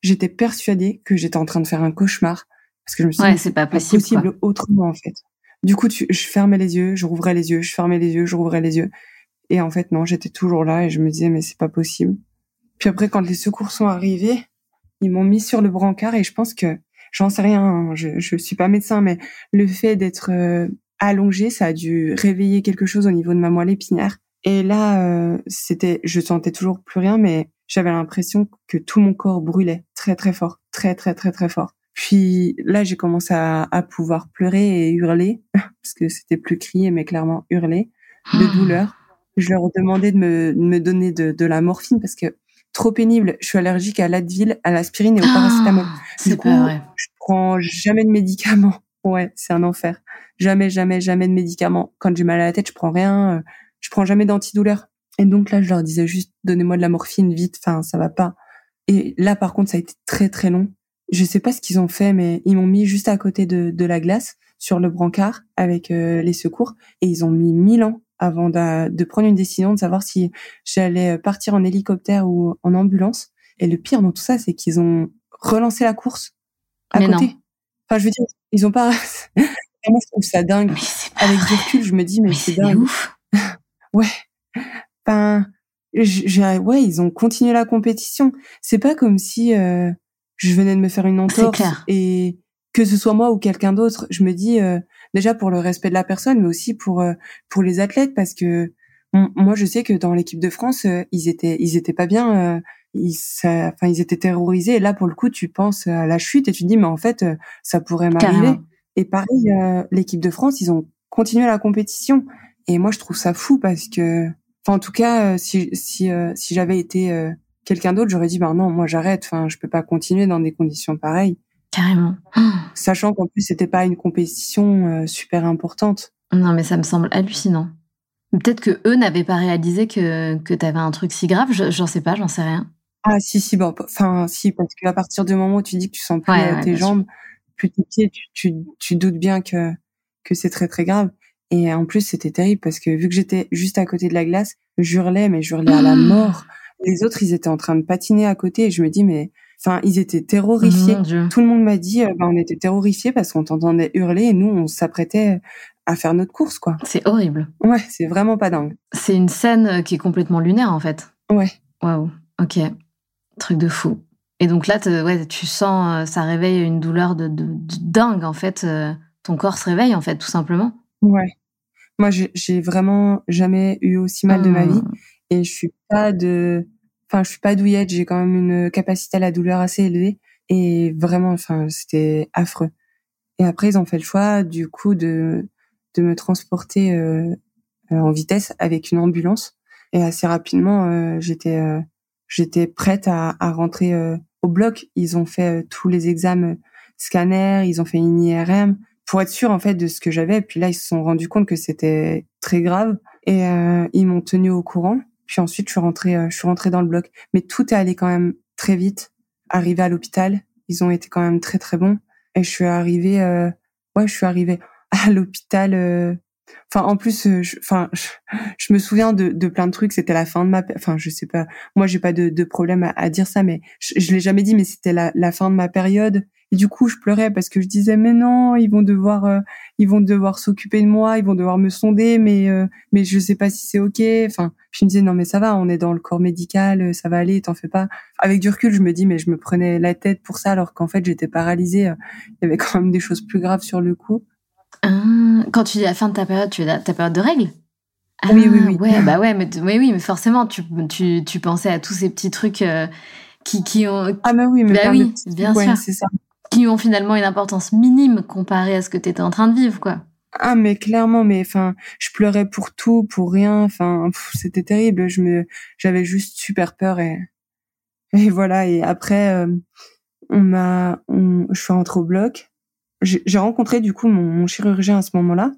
j'étais persuadée que j'étais en train de faire un cauchemar parce que je me suis dit, c'est pas possible, autrement, en fait. Du coup, tu, je fermais les yeux, je rouvrais les yeux, je fermais les yeux, je rouvrais les yeux. Et en fait, non, j'étais toujours là et je me disais, mais c'est pas possible. Puis après, quand les secours sont arrivés, ils m'ont mis sur le brancard et je pense que, j'en sais rien, hein, je, je suis pas médecin, mais le fait d'être euh, allongé, ça a dû réveiller quelque chose au niveau de ma moelle épinière. Et là, euh, c'était, je sentais toujours plus rien, mais j'avais l'impression que tout mon corps brûlait très très fort, très très très très fort. Puis là, j'ai commencé à, à, pouvoir pleurer et hurler, parce que c'était plus crier, mais clairement hurler, de ah. douleur. Je leur ai demandé de me, de me donner de, de, la morphine, parce que trop pénible. Je suis allergique à l'Advil, à l'aspirine et au paracétamol. Ah, du coup, vrai. je prends jamais de médicaments. Ouais, c'est un enfer. Jamais, jamais, jamais de médicaments. Quand j'ai mal à la tête, je prends rien. Euh, je prends jamais d'antidouleur. Et donc là, je leur disais juste, donnez-moi de la morphine vite. Enfin, ça va pas. Et là, par contre, ça a été très, très long je sais pas ce qu'ils ont fait, mais ils m'ont mis juste à côté de, de la glace sur le brancard avec euh, les secours et ils ont mis mille ans avant de, de prendre une décision de savoir si j'allais partir en hélicoptère ou en ambulance. Et le pire dans tout ça, c'est qu'ils ont relancé la course à côté. Enfin, je veux dire, ils ont pas. Moi, je trouve ça dingue. Avec du recul, je me dis, mais, c'est dingue. Ouf. ouais. Enfin, ouais, ils ont continué la compétition. C'est pas comme si euh, je venais de me faire une entorse et que ce soit moi ou quelqu'un d'autre, je me dis euh, déjà pour le respect de la personne, mais aussi pour euh, pour les athlètes parce que moi je sais que dans l'équipe de France euh, ils étaient ils étaient pas bien, ils enfin ils étaient terrorisés. Et là pour le coup tu penses à la chute et tu te dis mais en fait ça pourrait m'arriver. Et pareil l'équipe de France ils ont continué la compétition et moi je trouve ça fou parce que enfin en tout cas si si si j'avais été quelqu'un d'autre, j'aurais dit, ben non, moi j'arrête. Enfin, je peux pas continuer dans des conditions pareilles. Carrément. Sachant qu'en plus, c'était pas une compétition euh, super importante. Non, mais ça me semble hallucinant. Peut-être que eux n'avaient pas réalisé que, que tu avais un truc si grave. J'en sais pas, j'en sais rien. Ah, si, si, bon, enfin, si, parce qu'à partir du moment où tu dis que tu sens plus euh, tes jambes, plus tes pieds, tu, tu, tu doutes bien que, que c'est très, très grave. Et en plus, c'était terrible parce que vu que j'étais juste à côté de la glace, j'hurlais, mais j'hurlais à la mort. Les autres, ils étaient en train de patiner à côté et je me dis, mais enfin, ils étaient terrorifiés. Tout le monde m'a dit, euh, bah, on était terrorifiés parce qu'on t'entendait hurler et nous, on s'apprêtait à faire notre course, quoi. C'est horrible. Ouais, c'est vraiment pas dingue. C'est une scène euh, qui est complètement lunaire, en fait. Ouais. Waouh. Ok. Truc de fou. Et donc là, ouais, tu sens, euh, ça réveille une douleur de, de, dingue, en fait. ton corps se réveille, en fait, tout simplement. Ouais. Moi, j'ai vraiment jamais eu aussi mal de ma vie. Et je suis pas de, enfin, je suis pas douillette. J'ai quand même une capacité à la douleur assez élevée. Et vraiment, enfin, c'était affreux. Et après, ils ont fait le choix, du coup, de, de me transporter euh, en vitesse avec une ambulance. Et assez rapidement, euh, j'étais, euh, j'étais prête à, à rentrer au bloc. Ils ont fait tous les examens scanner, ils ont fait une IRM pour être sûr en fait de ce que j'avais. Puis là, ils se sont rendus compte que c'était très grave et ils m'ont tenu au courant. Puis ensuite, je suis rentrée, euh, je suis rentrée dans le bloc. Mais tout est allé quand même très vite. Arrivé à l'hôpital, ils ont été quand même très très bons. Et je suis arrivée, euh, ouais, je suis arrivée. à l'hôpital Enfin, en plus, euh, je, enfin, je, me souviens de, plein de trucs. C'était la fin de ma, enfin, je sais pas. Moi, j'ai pas de, de problème à, dire ça, mais je, je l'ai jamais dit. Mais c'était la, fin de ma période. Et du coup, je pleurais parce que je disais, mais non, ils vont devoir, euh, ils vont devoir s'occuper de moi, ils vont devoir me sonder, mais, euh, mais je sais pas si c'est ok. Enfin, je me disais, non, mais ça va, on est dans le corps médical, ça va aller, t'en fais pas. Avec du recul, je me dis, mais je me prenais la tête pour ça, alors qu'en fait, j'étais paralysée. Il y avait quand même des choses plus graves sur le coup. Ah, quand tu dis la fin de ta période, tu es ta période de règles? Oui, oui, oui. Ouais, bah ouais, mais, oui, mais forcément, tu, tu, tu pensais à tous ces petits trucs euh, qui, qui ont. Ah, bah oui, mais bah oui, bien sûr. c'est ça. Qui ont finalement une importance minime comparée à ce que tu étais en train de vivre, quoi. Ah mais clairement mais enfin je pleurais pour tout pour rien enfin c'était terrible je me j'avais juste super peur et et voilà et après euh, on m'a je suis rentrée au bloc j'ai rencontré du coup mon, chirurgien à ce moment-là.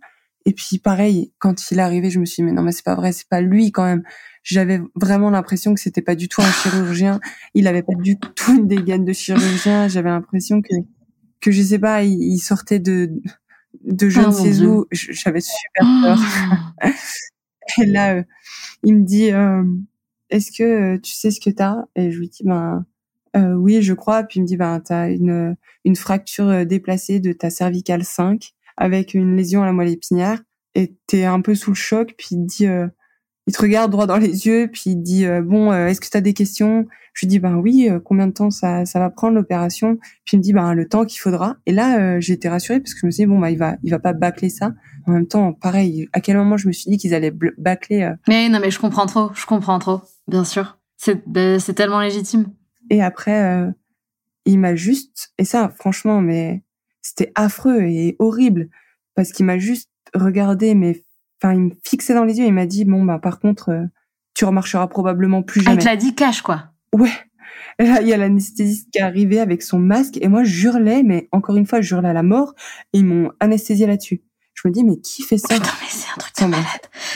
Et puis pareil, quand il est arrivé, je me suis dit mais non mais c'est pas vrai, c'est pas lui quand même. J'avais vraiment l'impression que c'était pas du tout un chirurgien. Il avait pas du tout une dégaine de chirurgien. J'avais l'impression que que je sais pas, il, sortait de de je ne oh sais où. J'avais super peur. et là, euh, il me dit euh, est-ce que euh, tu sais ce que t'as? Et je lui dis ben euh, oui, je crois. Puis il me dit, ben, t'as une, une fracture déplacée de ta cervicale 5 avec une lésion à la moelle épinière et t'es un peu sous le choc. Puis il dit, euh, il te regarde droit dans les yeux, puis il dit, bon, est-ce que t'as des questions? Je lui dis, ben oui, combien de temps ça, ça va prendre l'opération? Puis il me dit, ben le temps qu'il faudra. Et là, j'ai été rassurée parce que je me suis dit, bon, bah il va, il va pas bâcler ça. En même temps, pareil, à quel moment je me suis dit qu'ils allaient bâcler Mais non, mais je comprends trop, je comprends trop, bien sûr. C'est, ben, c'est tellement légitime. Et après, euh, il m'a juste, et ça, franchement, mais c'était affreux et horrible parce qu'il m'a juste regardé, mais enfin, il me fixait dans les yeux. Et il m'a dit, bon, bah, par contre, euh, tu remarcheras probablement plus jamais. Ah, il te l'a dit cash, quoi. Ouais. Et là, il y a l'anesthésiste qui est arrivé avec son masque et moi, je hurlais, mais encore une fois, je hurlais à la mort et ils m'ont anesthésié là-dessus. Je me dis, mais qui fait ça? Attends, mais c'est un truc de malade.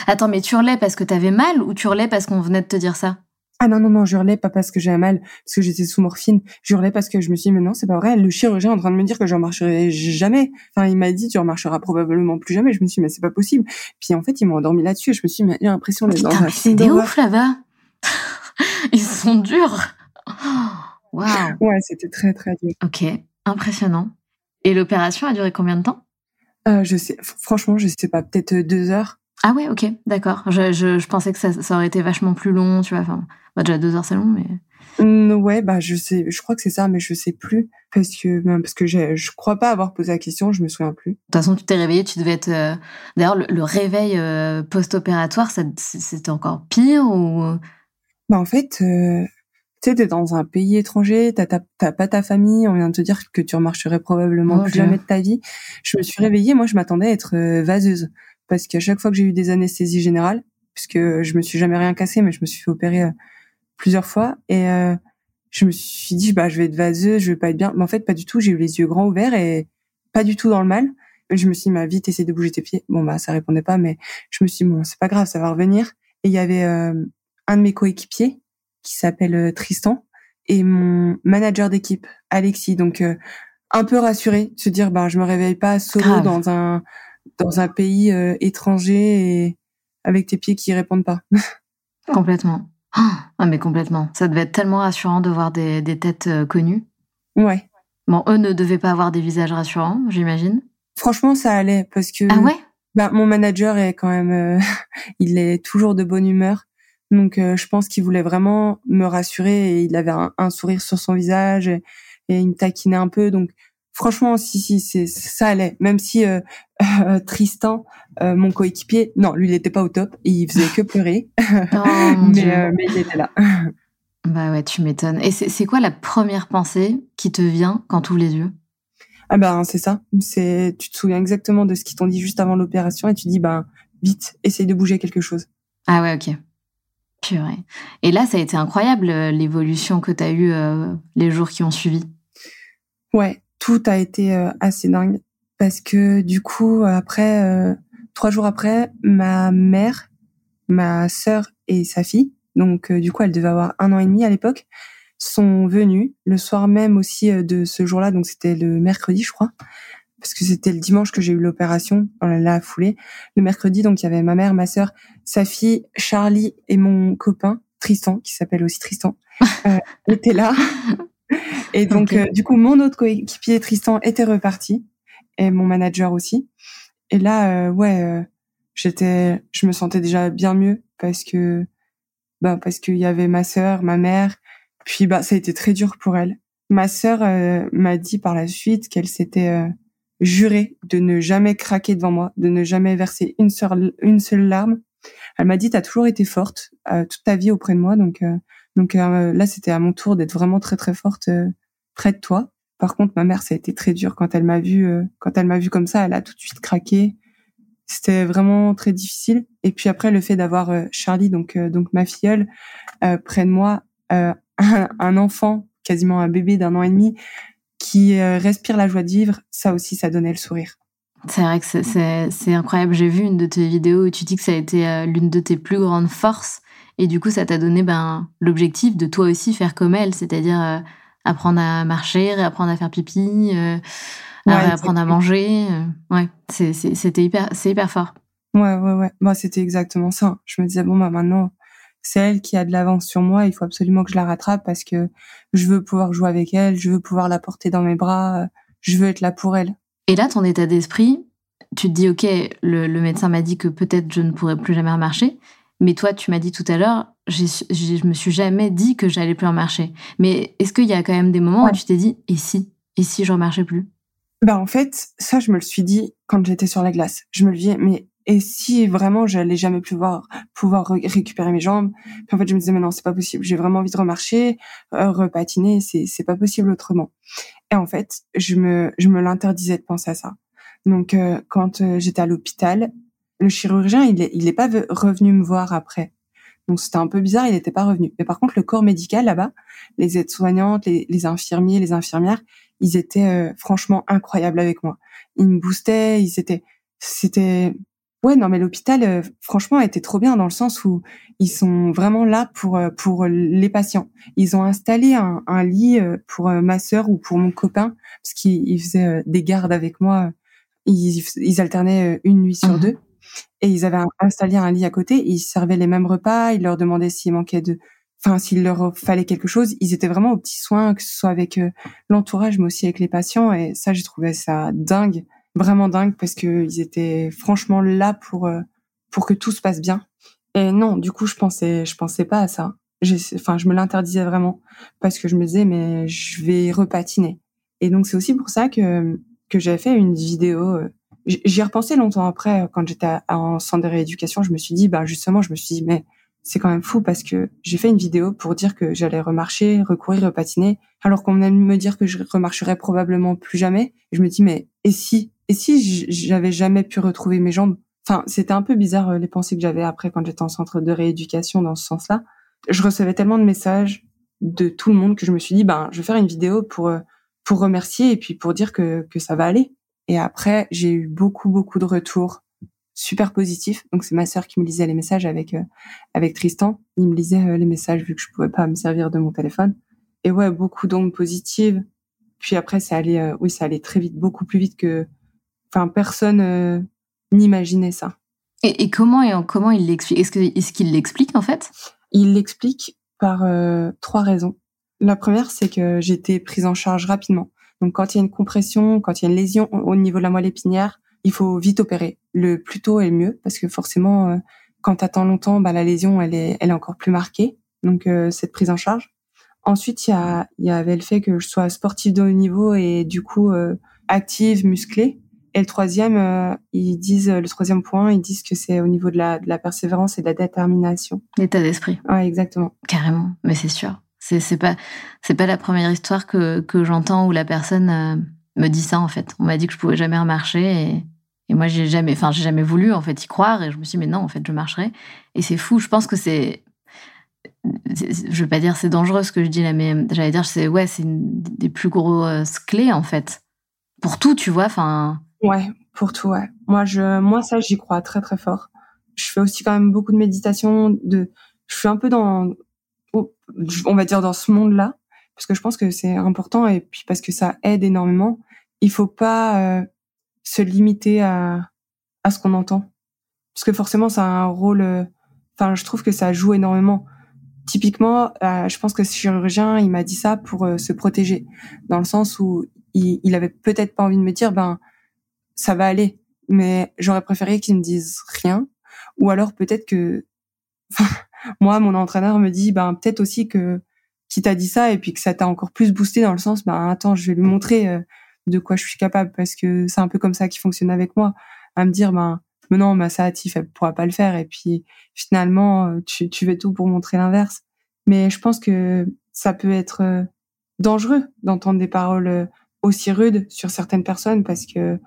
Attends, mais tu hurlais parce que t'avais mal ou tu hurlais parce qu'on venait de te dire ça? Ah non, non, non, je hurlais pas parce que j'avais mal, parce que j'étais sous morphine. Je hurlais parce que je me suis dit, mais non, c'est pas vrai. Le chirurgien est en train de me dire que je remarcherai jamais. Enfin, il m'a dit, tu remarcheras probablement plus jamais. Je me suis dit, mais c'est pas possible. Puis en fait, ils m'ont endormi là-dessus. Je me suis dit, mais j'ai l'impression d'être dans un C'est des ouf là-bas. ils sont durs. Waouh. Ouais, c'était très, très dur. Ok, impressionnant. Et l'opération a duré combien de temps? Euh, Je sais, franchement, je sais pas, peut-être deux heures. Ah ouais, ok, d'accord. Je, je, je, pensais que ça, ça, aurait été vachement plus long, tu vois. Enfin, bah déjà deux heures c'est long, mais. Mmh, ouais, bah je sais, je crois que c'est ça, mais je sais plus parce que ben, parce que je crois pas avoir posé la question, je me souviens plus. De toute façon, tu t'es réveillé, tu devais être. Euh, d'ailleurs, le, réveil euh, post-opératoire, c'était encore pire ou? Bah en fait, euh, tu sais, t'es dans un pays étranger, t'as pas ta famille, on vient de te dire que tu remarcherais probablement plus jamais de ta vie. Je me suis réveillée, moi je m'attendais à être vaseuse parce qu'à chaque fois que j'ai eu des anesthésies générales, puisque je me suis jamais rien cassé, mais je me suis fait opérer euh, plusieurs fois et euh, je me suis dit bah je vais être vaseuse, je vais pas être bien. Mais en fait pas du tout. J'ai eu les yeux grands ouverts et pas du tout dans le mal. Je me suis dit, bah, vite essayer de bouger tes pieds. Bon bah ça répondait pas, mais je me suis dit bon c'est pas grave, ça va revenir. Et il y avait euh, un de mes coéquipiers qui s'appelle Tristan et mon manager d'équipe Alexis. Donc un peu rassuré, se dire bah je me réveille pas solo dans un dans un pays euh, étranger et avec tes pieds qui répondent pas. complètement. Ah, mais complètement. Ça devait être tellement rassurant de voir des, des têtes euh, connues. Ouais. Bon, eux ne devaient pas avoir des visages rassurants, j'imagine. Franchement, ça allait parce que. Ah ouais? Bah, mon manager est quand même, euh, il est toujours de bonne humeur. Donc, je pense qu'il voulait vraiment me rassurer et il avait un, un sourire sur son visage et, et, il me taquinait un peu. Donc, franchement, si, si, c'est ça allait. Même si euh, euh, Tristan, euh, mon coéquipier, non, lui, il n'était pas au top. il faisait que pleurer. Oh, mais, mais, il était là. Bah ouais, tu m'étonnes. Et c'est quoi la première pensée qui te vient quand tu ouvres les yeux? Ah ben c'est ça. C'est tu te souviens exactement de ce qu'ils t'ont dit juste avant l'opération et tu dis ben vite, essaye de bouger quelque chose. Ah ouais, ok. Purée. Et là, ça a été incroyable l'évolution que tu as eue les jours qui ont suivi. Ouais, tout a été euh, assez dingue parce que du coup après euh, trois jours après ma mère ma sœur et sa fille donc euh, du coup elle devait avoir un an et demi à l'époque sont venues le soir même aussi de ce jour-là donc c'était le mercredi je crois parce que c'était le dimanche que j'ai eu l'opération, on l'a foulée. Le mercredi, donc il y avait ma mère, ma sœur, sa fille, Charlie et mon copain Tristan, qui s'appelle aussi Tristan, euh, étaient là. Et donc euh, du coup, mon autre coéquipier Tristan était reparti et mon manager aussi. Et là, euh, ouais, euh, j'étais, je me sentais déjà bien mieux parce que, bah parce qu'il y avait ma sœur, ma mère. Puis bah ça a été très dur pour elle. Ma sœur m'a dit par la suite qu'elle s'était juré de ne jamais craquer devant moi, de ne jamais verser une seule, une seule larme. Elle m'a dit, t'as toujours été forte euh, toute ta vie auprès de moi, donc euh, donc euh, là c'était à mon tour d'être vraiment très très forte près de toi. Par contre, ma mère, ça a été très dur quand elle m'a vu quand elle m'a vu comme ça, elle a tout de suite craqué. C'était vraiment très difficile. Et puis après, le fait d'avoir Charlie, donc donc ma filleule, près de moi, un, un enfant, quasiment un bébé d'un an et demi, qui euh, respire la joie de vivre, ça aussi, ça donnait le sourire. C'est vrai que c'est incroyable. J'ai vu une de tes vidéos où tu dis que ça a été euh, l'une de tes plus grandes forces. Et du coup, ça t'a donné ben, l'objectif de toi aussi faire comme elle, c'est-à-dire euh, apprendre à marcher, apprendre à faire pipi, apprendre à manger. ouais, c'était hyper, c'est hyper fort. Ouais, ouais, ouais. Bah, c'était exactement ça. Je me disais, bon, bah, maintenant, c'est elle qui a de l'avance sur moi. Il faut absolument que je la rattrape parce que je veux pouvoir jouer avec elle, je veux pouvoir la porter dans mes bras, je veux être là pour elle. Et là, ton état d'esprit, tu te dis, ok, le, médecin m'a dit que peut-être je ne pourrais plus jamais remarcher, mais toi, tu m'as dit tout à l'heure, je me suis jamais dit que j'allais plus remarcher. Mais est-ce qu'il y a quand même des moments où tu t'es dit, et si, et si je remarchais plus? Bah en fait, ça, je me le suis dit quand j'étais sur la glace. Je me le disais, mais et si vraiment j'allais jamais pouvoir pouvoir récupérer mes jambes, puis en fait je me disais mais non c'est pas possible, j'ai vraiment envie de remarcher, euh, repatiner, c'est c'est pas possible autrement. Et en fait je me je me l'interdisais de penser à ça. Donc euh, quand euh, j'étais à l'hôpital, le chirurgien il est, il est pas revenu me voir après. Donc c'était un peu bizarre, il n'était pas revenu. Mais par contre le corps médical là-bas, les aides-soignantes, les, les infirmiers, les infirmières, ils étaient franchement incroyables avec moi. Ils me boostaient, ils étaient c'était Ouais, non, mais l'hôpital, euh, franchement, était trop bien dans le sens où ils sont vraiment là pour euh, pour les patients. Ils ont installé un, un lit euh, pour ma sœur ou pour mon copain parce qu'ils faisaient des gardes avec moi. Ils, ils alternaient une nuit sur mmh deux et ils avaient installé un lit à côté. Ils servaient les mêmes repas. Ils leur demandaient s'il manquait de, enfin s'il leur fallait quelque chose. Ils étaient vraiment aux petits soins, que ce soit avec l'entourage, mais aussi avec les patients. Et ça, j'ai trouvé ça dingue vraiment dingue parce que ils étaient franchement là pour euh, pour que tout se passe bien. Et non, du coup, je pensais je pensais pas à ça. Enfin, je me l'interdisais vraiment parce que je me disais mais je vais repatiner. Et donc c'est aussi pour ça que que fait une vidéo. Euh, j'y ai repensé longtemps après quand j'étais en centre de rééducation. Je me suis dit bah justement, je me suis dit mais c'est quand même fou parce que j'ai fait une vidéo pour dire que j'allais remarcher, recourir, repatiner, alors qu'on venait me dire que je remarcherais probablement plus jamais. je me dis mais et si et si j'avais jamais pu retrouver mes jambes? Enfin, c'était un peu bizarre euh, les pensées que j'avais après quand j'étais en centre de rééducation dans ce sens-là. Je recevais tellement de messages de tout le monde que je me suis dit ben je vais faire une vidéo pour euh, pour remercier et puis pour dire que que ça va aller. Et après, j'ai eu beaucoup beaucoup de retours super positifs. Donc c'est ma sœur qui me lisait les messages avec euh, avec Tristan. Il me lisait les messages vu que je pouvais pas me servir de mon téléphone. Et ouais, beaucoup d'ondes positives. Puis après, ça allait, oui, ça allait très vite, beaucoup plus vite que Enfin, personne euh, n'imaginait ça. Et, comment et comment il l'explique? Est-ce qu'il est qu'il l'explique en fait? Il l'explique par euh, trois raisons. La première, c'est que j'ai été prise en charge rapidement. Donc, quand il y a une compression, quand il y a une lésion au niveau de la moelle épinière, il faut vite opérer. Le plus tôt est le mieux parce que forcément, euh, quand tu attends longtemps, bah, la lésion, elle est, elle est encore plus marquée. Donc, cette prise en charge. Ensuite, il y, a, il y avait le fait que je sois sportive de haut niveau et du coup active, musclée. Et le troisième, euh, ils disent le troisième point, ils disent que c'est au niveau de la, de la persévérance et de la détermination. L'état d'esprit. Ouais, exactement. Carrément, mais c'est sûr. C'est pas c'est pas la première histoire que que j'entends où la personne euh, me dit ça en fait. On m'a dit que je pouvais jamais remarcher et moi j'ai jamais enfin j'ai jamais voulu en fait y croire et je me suis dit mais non en fait je marcherai et c'est fou. Je pense que c'est je veux pas dire c'est dangereux ce que je dis là mais j'allais dire c'est ouais c'est une des plus grosses clés en fait pour tout tu vois enfin Ouais, pour tout, ouais. Moi, je, moi, ça, j'y crois très, très fort. Je fais aussi quand même beaucoup de méditation, de, je suis un peu dans, on va dire dans ce monde-là, parce que je pense que c'est important et puis parce que ça aide énormément. Il faut pas, euh, se limiter à, à ce qu'on entend. Parce que forcément, ça a un rôle, euh, enfin, je trouve que ça joue énormément. Typiquement, euh, je pense que ce chirurgien, il m'a dit ça pour euh, se protéger, dans le sens où il, avait peut-être pas envie de me dire, ben, ça va aller, mais j'aurais préféré qu'il me dise rien, ou alors peut-être que, moi, mon entraîneur me dit, ben, peut-être aussi que qui t'a dit ça et puis que ça t'a encore plus boosté dans le sens, ben, attends, je vais lui montrer de quoi je suis capable parce que c'est un peu comme ça qui fonctionne avec moi à me dire ben mais non ma Satif elle pourra pas le faire et puis finalement euh, tu tu fais tout pour montrer l'inverse mais je pense que ça peut être euh, dangereux d'entendre des paroles euh, aussi rudes sur certaines personnes parce que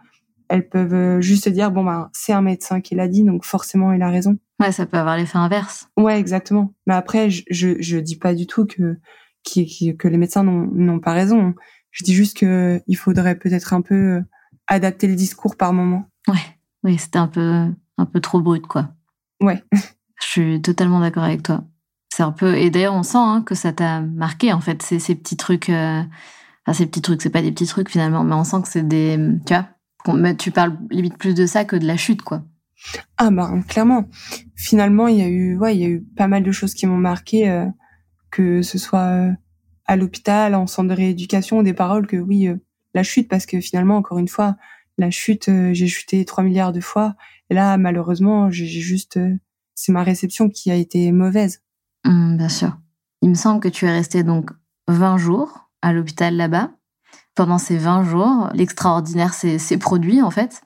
elles peuvent juste dire bon ben c'est un médecin qui l'a dit donc forcément il a raison. Ouais, ça peut avoir l'effet inverse. Ouais, exactement. Mais après je je, je dis pas du tout que qui, que les médecins n'ont pas raison. Je dis juste que il faudrait peut-être un peu euh, adapter le discours par moment. Ouais, oui, c'était un peu un peu trop brut, quoi. Ouais. Je suis totalement d'accord avec toi. C'est un peu et d'ailleurs on sent hein, que ça t'a marqué en fait ces, ces petits trucs. Euh... Enfin, ces petits trucs, c'est pas des petits trucs finalement, mais on sent que c'est des. Tu vois, tu parles limite plus de ça que de la chute, quoi. Ah bah clairement. Finalement, il y a eu, ouais, il y a eu pas mal de choses qui m'ont marqué, euh, que ce soit euh, à l'hôpital, en centre de rééducation, des paroles que oui, euh, la chute, parce que finalement, encore une fois, la chute, j'ai chuté 3 milliards de fois. Et là, malheureusement, j'ai juste, c'est ma réception qui a été mauvaise. Mmh, bien sûr. Il me semble que tu es resté donc 20 jours à l'hôpital là-bas. Pendant ces 20 jours, l'extraordinaire s'est produit en fait.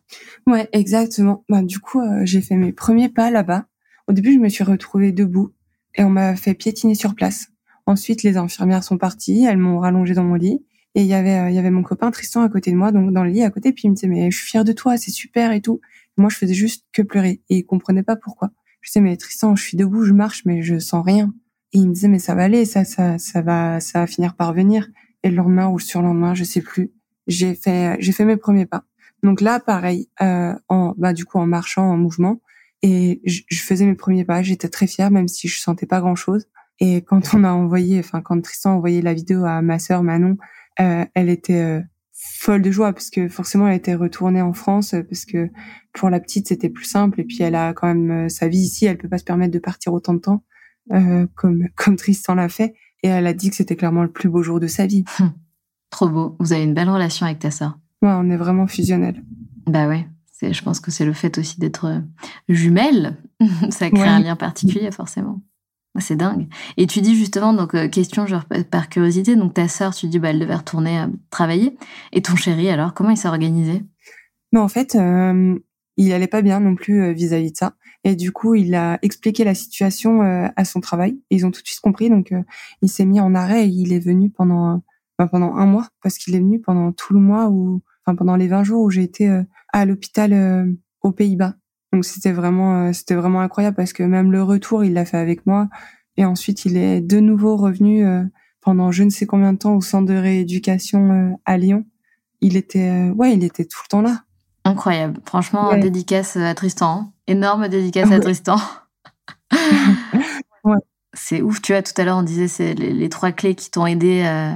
Ouais, exactement. Ben, du coup, j'ai fait mes premiers pas là-bas. Au début, je me suis retrouvée debout et on m'a fait piétiner sur place. Ensuite, les infirmières sont parties, elles m'ont rallongé dans mon lit. Et il y avait, euh, y avait mon copain Tristan à côté de moi, donc dans le lit à côté. Puis il me disait, mais je suis fière de toi, c'est super et tout. moi, je faisais juste que pleurer. Et il comprenait pas pourquoi. Je disais, mais Tristan, je suis debout, je marche, mais je sens rien. Et il me disait, mais ça va aller, ça, ça, ça va, ça va finir par venir. Et le lendemain ou le surlendemain, je sais plus. J'ai fait, mes premiers pas. Donc là, pareil, euh, en, bah, du coup, en marchant, en mouvement. Et je, faisais mes premiers pas. J'étais très fière, même si je sentais pas grand chose. Et quand on a envoyé, enfin quand Tristan a envoyé la vidéo à ma sœur Manon, euh, elle était euh, folle de joie parce que forcément elle était retournée en France parce que pour la petite c'était plus simple et puis elle a quand même sa vie ici, elle peut pas se permettre de partir autant de temps comme Tristan l'a fait et elle a dit que c'était clairement le plus beau jour de sa vie. Hum. Trop beau. Vous avez une belle relation avec ta sœur. Ouais, on est vraiment fusionnels. Bah ouais. C'est, je pense que c'est le fait aussi d'être jumelles. Ça crée ouais. un lien particulier, forcément. C'est dingue. Et tu dis justement, donc, euh, question genre par curiosité, donc ta sœur, tu dis, bah, elle devait retourner euh, travailler. Et ton chéri, alors, comment il s'est organisé? Mais en fait, euh, il allait pas bien non plus euh, vis-à-vis de ça. Et du coup, il a expliqué la situation euh, à son travail. ils ont tout de suite compris. Donc, il s'est mis en arrêt et il est venu pendant, ben, pendant un mois, parce qu'il est venu pendant tout le mois ou, enfin, pendant les 20 jours où j'ai été à l'hôpital aux Pays-Bas. Donc c'était vraiment, c'était vraiment incroyable parce que même le retour, il l'a fait avec moi. Et ensuite, il est de nouveau revenu pendant je ne sais combien de temps au centre de rééducation à Lyon. Il était, ouais, il était tout le temps là. Incroyable. Franchement, ouais. dédicace à Tristan. Énorme dédicace à Tristan. ouais. C'est ouf, tu vois, tout à l'heure on disait c'est les, les, trois clés qui t'ont aidé euh,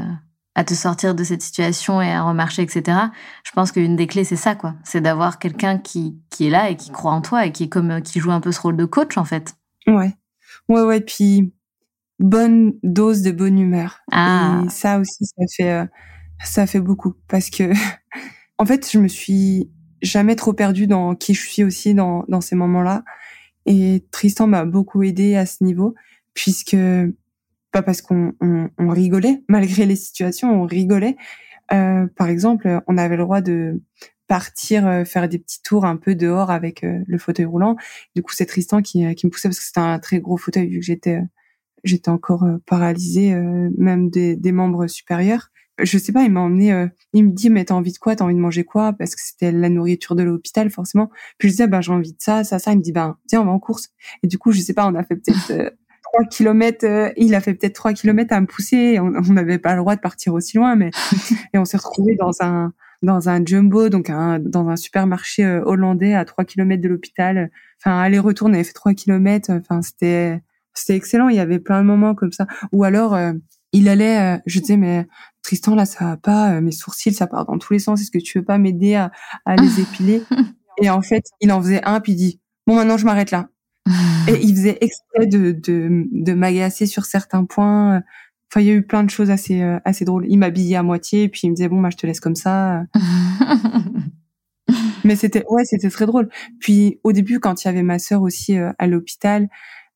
à te sortir de cette situation et à remarcher, etc. Je pense qu'une des clés c'est ça, quoi. C'est d'avoir quelqu'un qui, qui est là et qui croit en toi et qui est comme qui joue un peu ce rôle de coach en fait. Ouais, ouais, ouais. Puis bonne dose de bonne humeur. Ah. Et ça aussi, ça fait euh, ça fait beaucoup parce que en fait, je me suis jamais trop perdue dans qui je suis aussi dans, dans ces moments-là. Et Tristan m'a beaucoup aidé à ce niveau, puisque pas parce qu'on on, on rigolait, malgré les situations, on rigolait. Euh, par exemple, on avait le droit de partir euh, faire des petits tours un peu dehors avec euh, le fauteuil roulant. Du coup, c'est Tristan qui, qui me poussait parce que c'était un très gros fauteuil vu que j'étais j'étais encore paralysée, même des, des membres supérieurs je sais pas, il m'a emmené, euh, il me dit, mais t'as envie de quoi? T'as envie de manger quoi? Parce que c'était la nourriture de l'hôpital, forcément. Puis je disais, ben, j'ai envie de ça, ça, ça. Il me dit, ben, tiens, on va en course. Et du coup, je sais pas, on a fait peut-être euh, trois kilomètres, euh, il a fait peut-être trois kilomètres à me pousser. On n'avait pas le droit de partir aussi loin, mais, et on s'est retrouvé dans un, dans un jumbo, donc un, dans un supermarché euh, hollandais à trois kilomètres de l'hôpital. Enfin, aller-retour, on avait fait trois kilomètres. Enfin, c'était, c'était excellent. Il y avait plein de moments comme ça. Ou alors, il allait, je disais, mais Tristan là ça va pas, mes sourcils ça part dans tous les sens. Est-ce que tu veux pas m'aider à, à les épiler? Et en fait, il en faisait un puis il dit bon maintenant je m'arrête là. Et il faisait exprès de de, de m'agacer sur certains points. Enfin, il y a eu plein de choses assez assez drôles. Il m'habillait à moitié, puis il me disait bon, bah je te laisse comme ça. Mais c'était ouais, c'était très drôle. Puis au début, quand il y avait ma sœur aussi euh, à l'hôpital,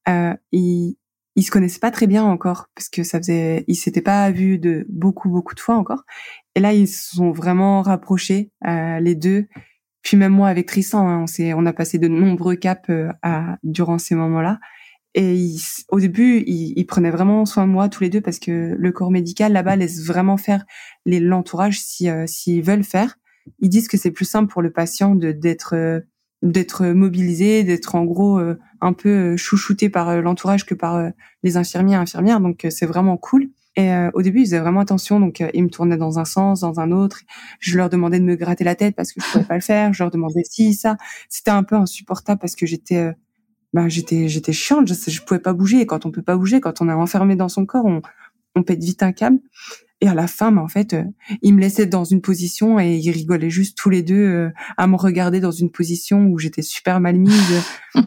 euh, ils ils se connaissaient pas très bien encore parce que ça faisait ils s'étaient pas vus de beaucoup beaucoup de fois encore. Et là, ils se sont vraiment rapprochés euh, les deux. Puis même moi avec Tristan, hein, on s'est on a passé de nombreux caps euh, à durant ces moments-là. Et au début, ils, ils, prenaient vraiment soin de moi tous les deux parce que le corps médical là-bas laisse vraiment faire l'entourage si euh, s'ils veulent faire ils disent que c'est plus simple pour le patient de d'être euh, d'être mobilisé, d'être en gros euh, un peu euh, chouchouté par l'entourage que par les infirmiers et infirmières. Donc c'est vraiment cool. Et au début, ils faisaient vraiment attention, donc ils me tournaient dans un sens, dans un autre. Je leur demandais de me gratter la tête parce que je pouvais pas le faire. Je leur demandais si ça. C'était un peu insupportable parce que j'étais, ben j'étais, j'étais chiante. Je, je pouvais pas bouger. Et quand on peut pas bouger, quand on est enfermé dans son corps, on, on pète vite un câble. Et à la fin, en fait, euh, ils me laissaient dans une position et ils rigolaient juste tous les deux euh, à me regarder dans une position où j'étais super mal mise.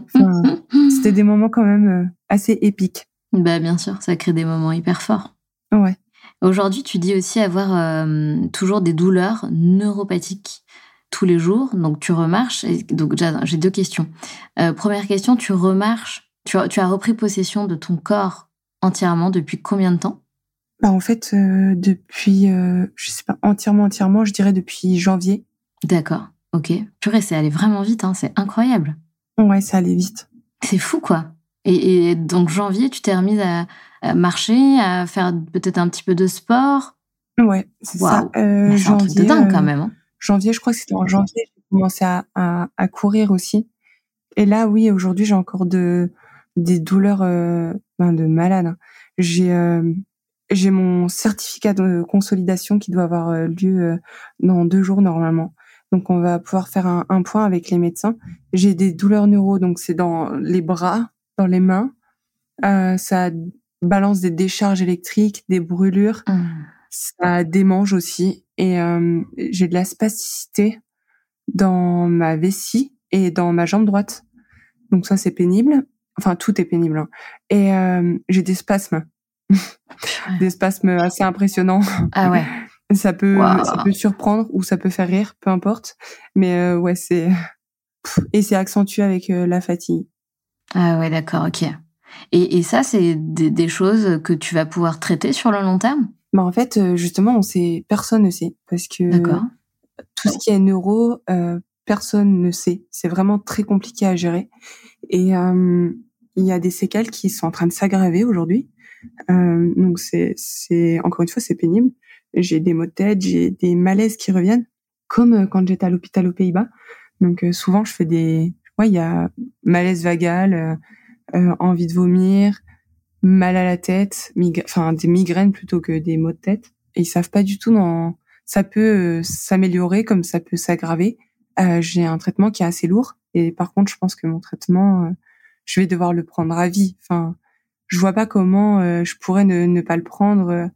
c'était des moments quand même euh, assez épiques. Bah bien sûr, ça crée des moments hyper forts. Ouais. Aujourd'hui, tu dis aussi avoir toujours des douleurs neuropathiques tous les jours. Donc tu remarches. Et donc j'ai deux questions. première question, tu remarches. Tu tu as repris possession de ton corps entièrement depuis combien de temps? Bah en fait euh, depuis euh, je sais pas entièrement entièrement, je dirais depuis janvier. D'accord. OK. Purée, c'est allé vraiment vite hein, c'est incroyable. Ouais, ça allait vite. C'est fou quoi. Et, et, donc janvier, tu t'es remise à, marcher, à faire peut-être un petit peu de sport? Ouais, c'est ça. Euh, c'est un truc de dingue quand euh, même. Hein. Janvier, je crois que c'était en janvier, j'ai commencé à, à, à, courir aussi. Et là, oui, aujourd'hui, j'ai encore de des douleurs euh, ben de malade. Hein. J'ai j'ai mon certificat de consolidation qui doit avoir euh, lieu euh, dans deux jours normalement. Donc on va pouvoir faire un, un point avec les médecins. J'ai des douleurs neuro, donc c'est dans les bras, dans les mains. Euh, ça balance des décharges électriques, des brûlures. Mmh. Ça démange aussi. Et euh, j'ai de la spasticité dans ma vessie et dans ma jambe droite. Donc ça c'est pénible. Enfin tout est pénible. Hein. Et euh, j'ai des spasmes des spasmes assez impressionnants. Ah ouais. ça peut ça peut surprendre ou ça peut faire rire, peu importe. Mais euh, ouais, c'est et c'est accentué avec euh, la fatigue. Ah ouais, d'accord, ok. Et, et ça, c'est des, des, choses que tu vas pouvoir traiter sur le long terme? Bah en fait, euh, justement, on sait, personne ne sait parce que tout ce qui est neuro, euh, personne ne sait. C'est vraiment très compliqué à gérer. Et il y a des séquelles qui sont en train de s'aggraver aujourd'hui. Euh, donc c'est, c'est encore une fois, c'est pénible. J'ai des maux de tête, j'ai des malaises qui reviennent, comme euh, quand j'étais à l'hôpital aux Pays-Bas. Donc euh, souvent, je fais des, ouais, il y a malaise vagal, euh, envie de vomir, mal à la tête, enfin des migraines plutôt que des maux de tête. Et ils savent pas du tout dans, ça peut s'améliorer comme ça peut s'aggraver. Euh, j'ai un traitement qui est assez lourd et par contre, je pense que mon traitement, je vais devoir le prendre à vie. Enfin, je vois pas comment euh, je pourrais ne, ne, pas le prendre euh,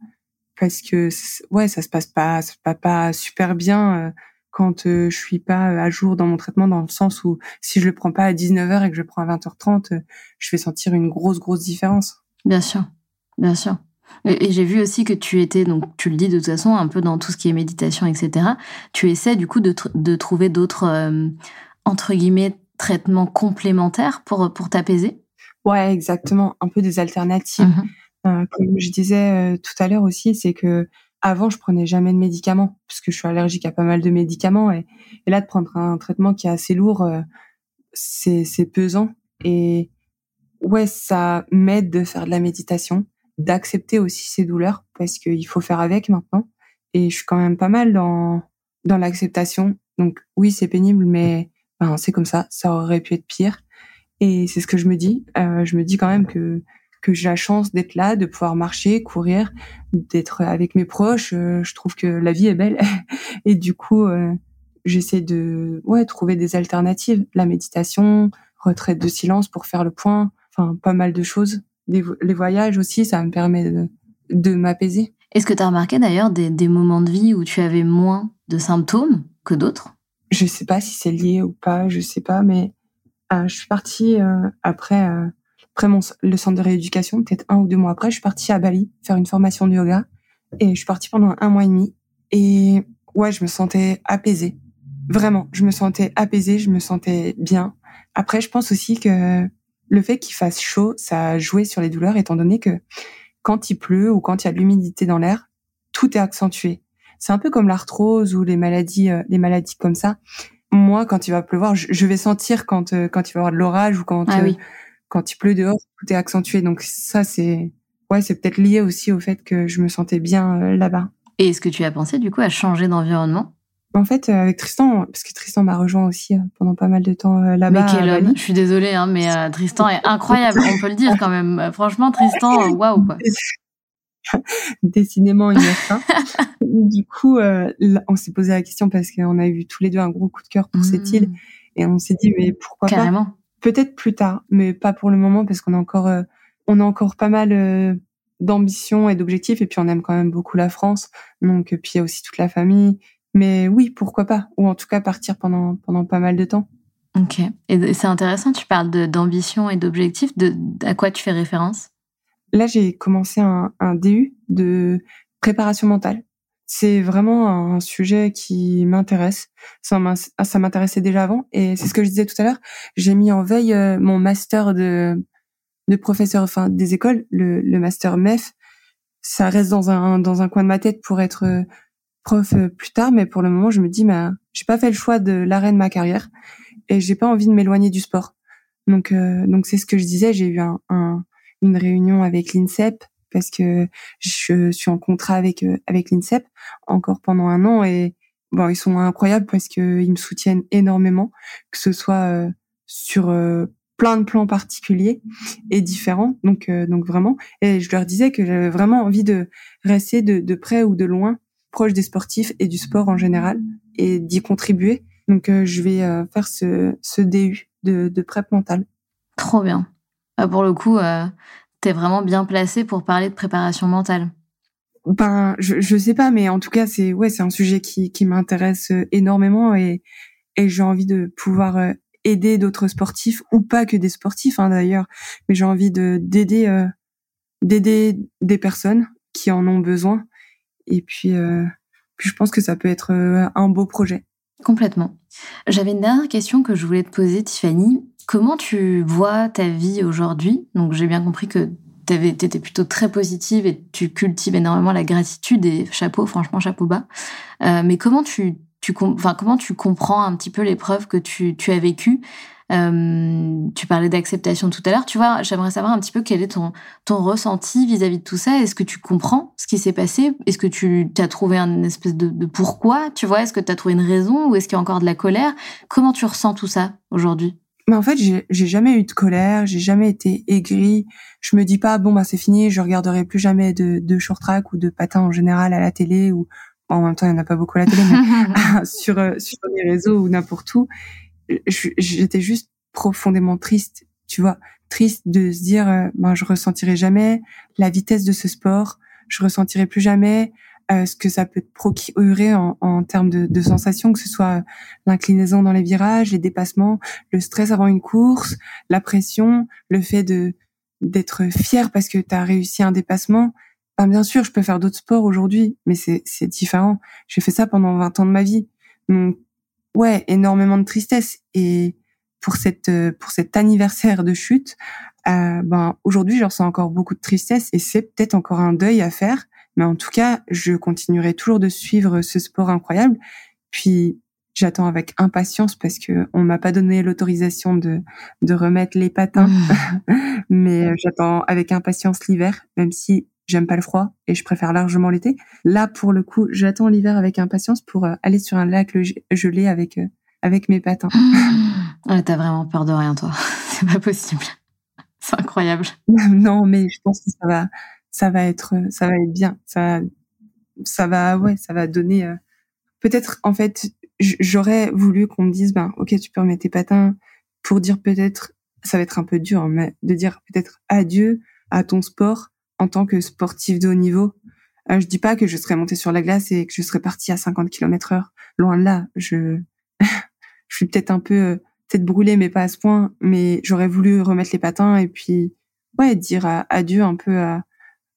parce que ouais ça se passe pas ça se passe pas super bien euh, quand je suis pas à jour dans mon traitement dans le sens où si je le prends pas à 19h et que je le prends à 20h30 je vais sentir une grosse grosse différence. Bien sûr. Bien sûr. Et, j'ai vu aussi que tu étais, donc tu le dis de toute façon, un peu dans tout ce qui est méditation, etc. Tu essaies du coup de, de trouver d'autres, entre guillemets, traitements complémentaires pour, pour t'apaiser? Ouais, exactement. Un peu des alternatives. Mmh euh, comme je disais euh, tout à l'heure aussi, c'est que avant, je prenais jamais de médicaments puisque je suis allergique à pas mal de médicaments et, et là, de prendre un traitement qui est assez lourd, euh, c'est c'est pesant et ouais, ça m'aide de faire de la méditation, d'accepter aussi ces douleurs parce qu'il faut faire avec maintenant et je suis quand même pas mal dans dans l'acceptation. Donc oui, c'est pénible, mais ben, c'est comme ça. Ça aurait pu être pire. Et c'est ce que je me dis. Euh, je me dis quand même que que j'ai la chance d'être là, de pouvoir marcher, courir, d'être avec mes proches. Euh, je trouve que la vie est belle. et du coup, euh, j'essaie de ouais trouver des alternatives. La méditation, retraite de silence pour faire le point. Enfin, pas mal de choses. Les, les voyages aussi, ça me permet de, de m'apaiser. Est-ce que tu as remarqué d'ailleurs des, des, moments de vie où tu avais moins de symptômes que d'autres? Je sais pas si c'est lié ou pas, je sais pas, mais je suis partie euh, après, euh, après mon, le centre de rééducation, peut-être un ou deux mois après, je suis partie à Bali faire une formation de yoga et je suis partie pendant un mois et demi et ouais, je me sentais apaisée. Vraiment, je me sentais apaisée, je me sentais bien. Après, je pense aussi que le fait qu'il fasse chaud, ça a joué sur les douleurs, étant donné que quand il pleut ou quand il y a de l'humidité dans l'air, tout est accentué. C'est un peu comme l'arthrose ou les maladies, euh, les maladies comme ça. Moi, quand il va pleuvoir, je, vais sentir quand euh, quand il va y avoir de l'orage ou quand ah euh, quand il pleut dehors, tout est accentué. Donc ça, c'est ouais, c'est peut-être lié aussi au fait que je me sentais bien là-bas. Et est-ce que tu as pensé du coup à changer d'environnement? En fait, euh, avec Tristan, parce que Tristan m'a rejoint aussi euh, pendant pas mal de temps euh, là-bas. Mais quel homme Je suis désolée, hein, mais Tristan est incroyable, on peut le dire quand même. Franchement, Tristan, waouh quoi. Décidément, il est Du coup, on s'est posé la question parce qu'on a eu tous les deux un gros coup de cœur pour cette île, mmh. et on s'est dit mais pourquoi Carrément. pas Peut-être plus tard, mais pas pour le moment parce qu'on a encore, on a encore pas mal d'ambition et d'objectifs, et puis on aime quand même beaucoup la France. Donc, puis il y a aussi toute la famille mais oui, pourquoi pas? Ou en tout cas partir pendant, pendant pas mal de temps. Ok. Et c'est intéressant, tu parles d'ambition et d'objectif. De, à quoi tu fais référence? Là, j'ai commencé un, un DU de préparation mentale. C'est vraiment un sujet qui m'intéresse. Ça m'intéressait déjà avant. Et c'est ce que je disais tout à l'heure. J'ai mis en veille euh, mon master de, de professeur, enfin, des écoles, le, le master MEF. Ça reste dans un, dans un coin de ma tête pour être euh, prof euh, plus tard, mais pour le moment, je me dis, bah, j'ai pas fait le choix de l'arrêt de ma carrière et j'ai pas envie de m'éloigner du sport. Donc, euh, donc c'est ce que je disais. J'ai eu un, une réunion avec l'INSEP parce que je suis en contrat avec euh, avec l'INSEP encore pendant un an et bon, ils sont incroyables parce que ils me soutiennent énormément, que ce soit sur plein de plans particuliers et différents. Donc, donc vraiment, et je leur disais que j'avais vraiment envie de rester de, de près ou de loin proche des sportifs et du sport en général et d'y contribuer. Donc, euh, je vais euh, faire ce, ce DU de, de prep mentale. Trop bien. Ah, pour le coup, euh, tu es vraiment bien placé pour parler de préparation mentale. Ben, je, je sais pas, mais en tout cas, c'est ouais, c'est un sujet qui, qui m'intéresse énormément et, et j'ai envie de pouvoir aider d'autres sportifs ou pas que des sportifs hein, d'ailleurs, mais j'ai envie de d'aider d'aider des personnes qui en ont besoin et puis, euh, puis je pense que ça peut être euh, un beau projet. Complètement. J'avais une dernière question que je voulais te poser, Tiffany. Comment tu vois ta vie aujourd'hui? Donc j'ai bien compris que tu étais plutôt très positive et tu cultives énormément la gratitude et chapeau, franchement chapeau bas. Euh, mais comment tu, tu, comment tu comprends un petit peu l'épreuve que tu, tu as vécue? Euh, tu parlais d'acceptation tout à l'heure. Tu vois, j'aimerais savoir un petit peu quel est ton, ton ressenti vis-à-vis de tout ça. Est-ce que tu comprends ce qui s'est passé? Est-ce que tu as trouvé un espèce de, de pourquoi? Tu vois, est-ce que tu as trouvé une raison ou est-ce qu'il y a encore de la colère? Comment tu ressens tout ça aujourd'hui? Mais en fait, j'ai jamais eu de colère, j'ai jamais été aigrie. Je me dis pas bon bah c'est fini, je regarderai plus jamais de, de short track ou de patins en général à la télé ou en même temps il y en a pas beaucoup à la télé, mais sur euh, sur les réseaux ou n'importe où j'étais juste profondément triste, tu vois, triste de se dire, euh, ben je ressentirai jamais la vitesse de ce sport, je ressentirai plus jamais euh, ce que ça peut te procurer en, en termes de, de sensations, que ce soit l'inclinaison dans les virages, les dépassements, le stress avant une course, la pression, le fait de d'être fier parce que tu as réussi un dépassement. Ben, bien sûr, je peux faire d'autres sports aujourd'hui, mais c'est différent. J'ai fait ça pendant 20 ans de ma vie. Donc, ouais, énormément de tristesse. Et pour cette euh, pour cet anniversaire de chute, euh, ben aujourd'hui, je ressens encore beaucoup de tristesse et c'est peut-être encore un deuil à faire. Mais en tout cas, je continuerai toujours de suivre ce sport incroyable. Puis j'attends avec impatience parce que on m'a pas donné l'autorisation de de remettre les patins, mmh. mais euh, j'attends avec impatience l'hiver, même si j'aime pas le froid et je préfère largement l'été. Là, pour le coup, j'attends l'hiver avec impatience pour euh, aller sur un lac gelé avec euh, avec mes patins. Ouais, T'as vraiment peur de rien, toi. C'est pas possible. C'est incroyable. non, mais je pense que ça va, ça va être, ça va être bien. Ça, ça va, ouais, ça va donner. Euh, peut-être, en fait, j'aurais voulu qu'on me dise, ben, ok, tu peux remettre tes patins pour dire peut-être, ça va être un peu dur, mais de dire peut-être adieu à ton sport en tant que sportif de haut niveau, Euh, je dis pas que je serais montée sur la glace et que je serais partie à 50 km heure. Loin de là, je, je suis peut-être un peu, euh, peut-être brûlée, mais pas à ce point. Mais j'aurais voulu remettre les patins et puis, ouais, dire adieu un peu à,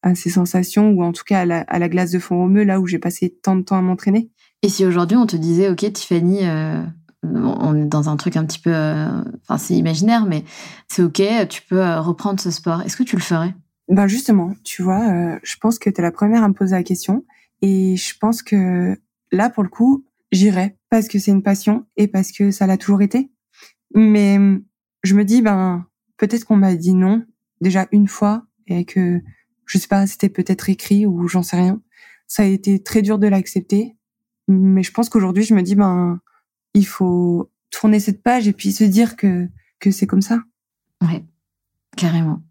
à ces sensations ou en tout cas à la, à la glace de fond romeu là où j'ai passé tant de temps à m'entraîner. Et si aujourd'hui on te disait, ok, Tiffany, euh, on est dans un truc un petit peu, enfin c'est imaginaire, mais c'est ok, tu peux reprendre ce sport. Est-ce que tu le ferais? Ben justement, tu vois, euh, je pense que tu es la première à me poser la question et je pense que là pour le coup, j'irai parce que c'est une passion et parce que ça l'a toujours été. Mais je me dis ben peut-être qu'on m'a dit non déjà une fois et que je sais pas, c'était peut-être écrit ou j'en sais rien. Ça a été très dur de l'accepter, mais je pense qu'aujourd'hui je me dis ben il faut tourner cette page et puis se dire que que c'est comme ça. Ouais, carrément.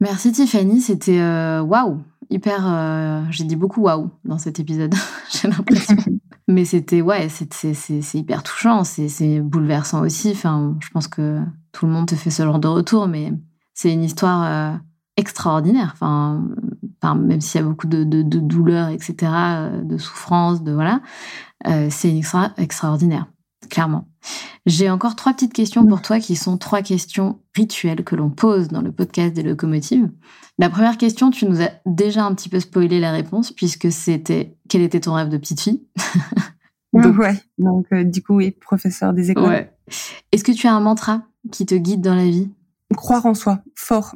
Merci Tiffany, c'était euh, waouh, hyper. Euh, j'ai dit beaucoup waouh dans cet épisode, j'ai l'impression. Mais c'était ouais, c'est hyper touchant, c'est bouleversant aussi. Enfin, je pense que tout le monde te fait ce genre de retour, mais c'est une histoire euh, extraordinaire. Enfin, même s'il y a beaucoup de, de, de douleurs, etc., de souffrance, de voilà, c'est une extra, extraordinaire, clairement. J'ai encore trois petites questions pour toi qui sont trois questions rituelles que l'on pose dans le podcast des locomotives. La première question, tu nous as déjà un petit peu spoilé la réponse puisque c'était quel était ton rêve de petite fille? Donc, Ouais, donc euh, du coup, oui, professeur des écoles. Ouais. Est-ce que tu as un mantra qui te guide dans la vie? Croire en soi, fort.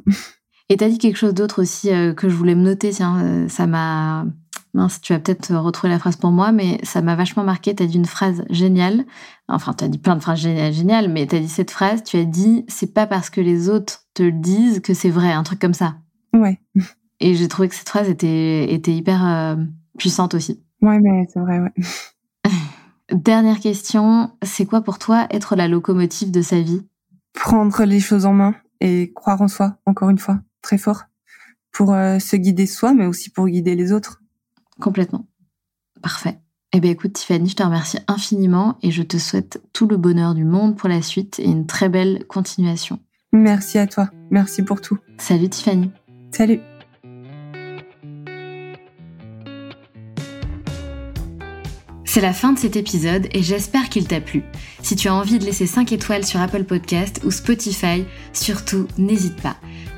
Et tu as dit quelque chose d'autre aussi euh, que je voulais me noter, tiens, euh, ça m'a mince, tu vas peut-être retrouver la phrase pour moi, mais ça m'a vachement marqué. Tu as dit une phrase géniale. Enfin, tu as dit plein de phrases géniales, mais tu as dit cette phrase. Tu as dit c'est pas parce que les autres te le disent que c'est vrai, un truc comme ça. Ouais. Et j'ai trouvé que cette phrase était, était hyper euh, puissante aussi. Ouais, mais c'est vrai, ouais. Dernière question, c'est quoi pour toi être la locomotive de sa vie? Prendre les choses en main et croire en soi, encore une fois, très fort, pour euh, se guider soi, mais aussi pour guider les autres. Complètement. Parfait. Eh bien écoute Tiffany, je te remercie infiniment et je te souhaite tout le bonheur du monde pour la suite et une très belle continuation. Merci à toi. Merci pour tout. Salut Tiffany. Salut. C'est la fin de cet épisode et j'espère qu'il t'a plu. Si tu as envie de laisser 5 étoiles sur Apple Podcast ou Spotify, surtout n'hésite pas.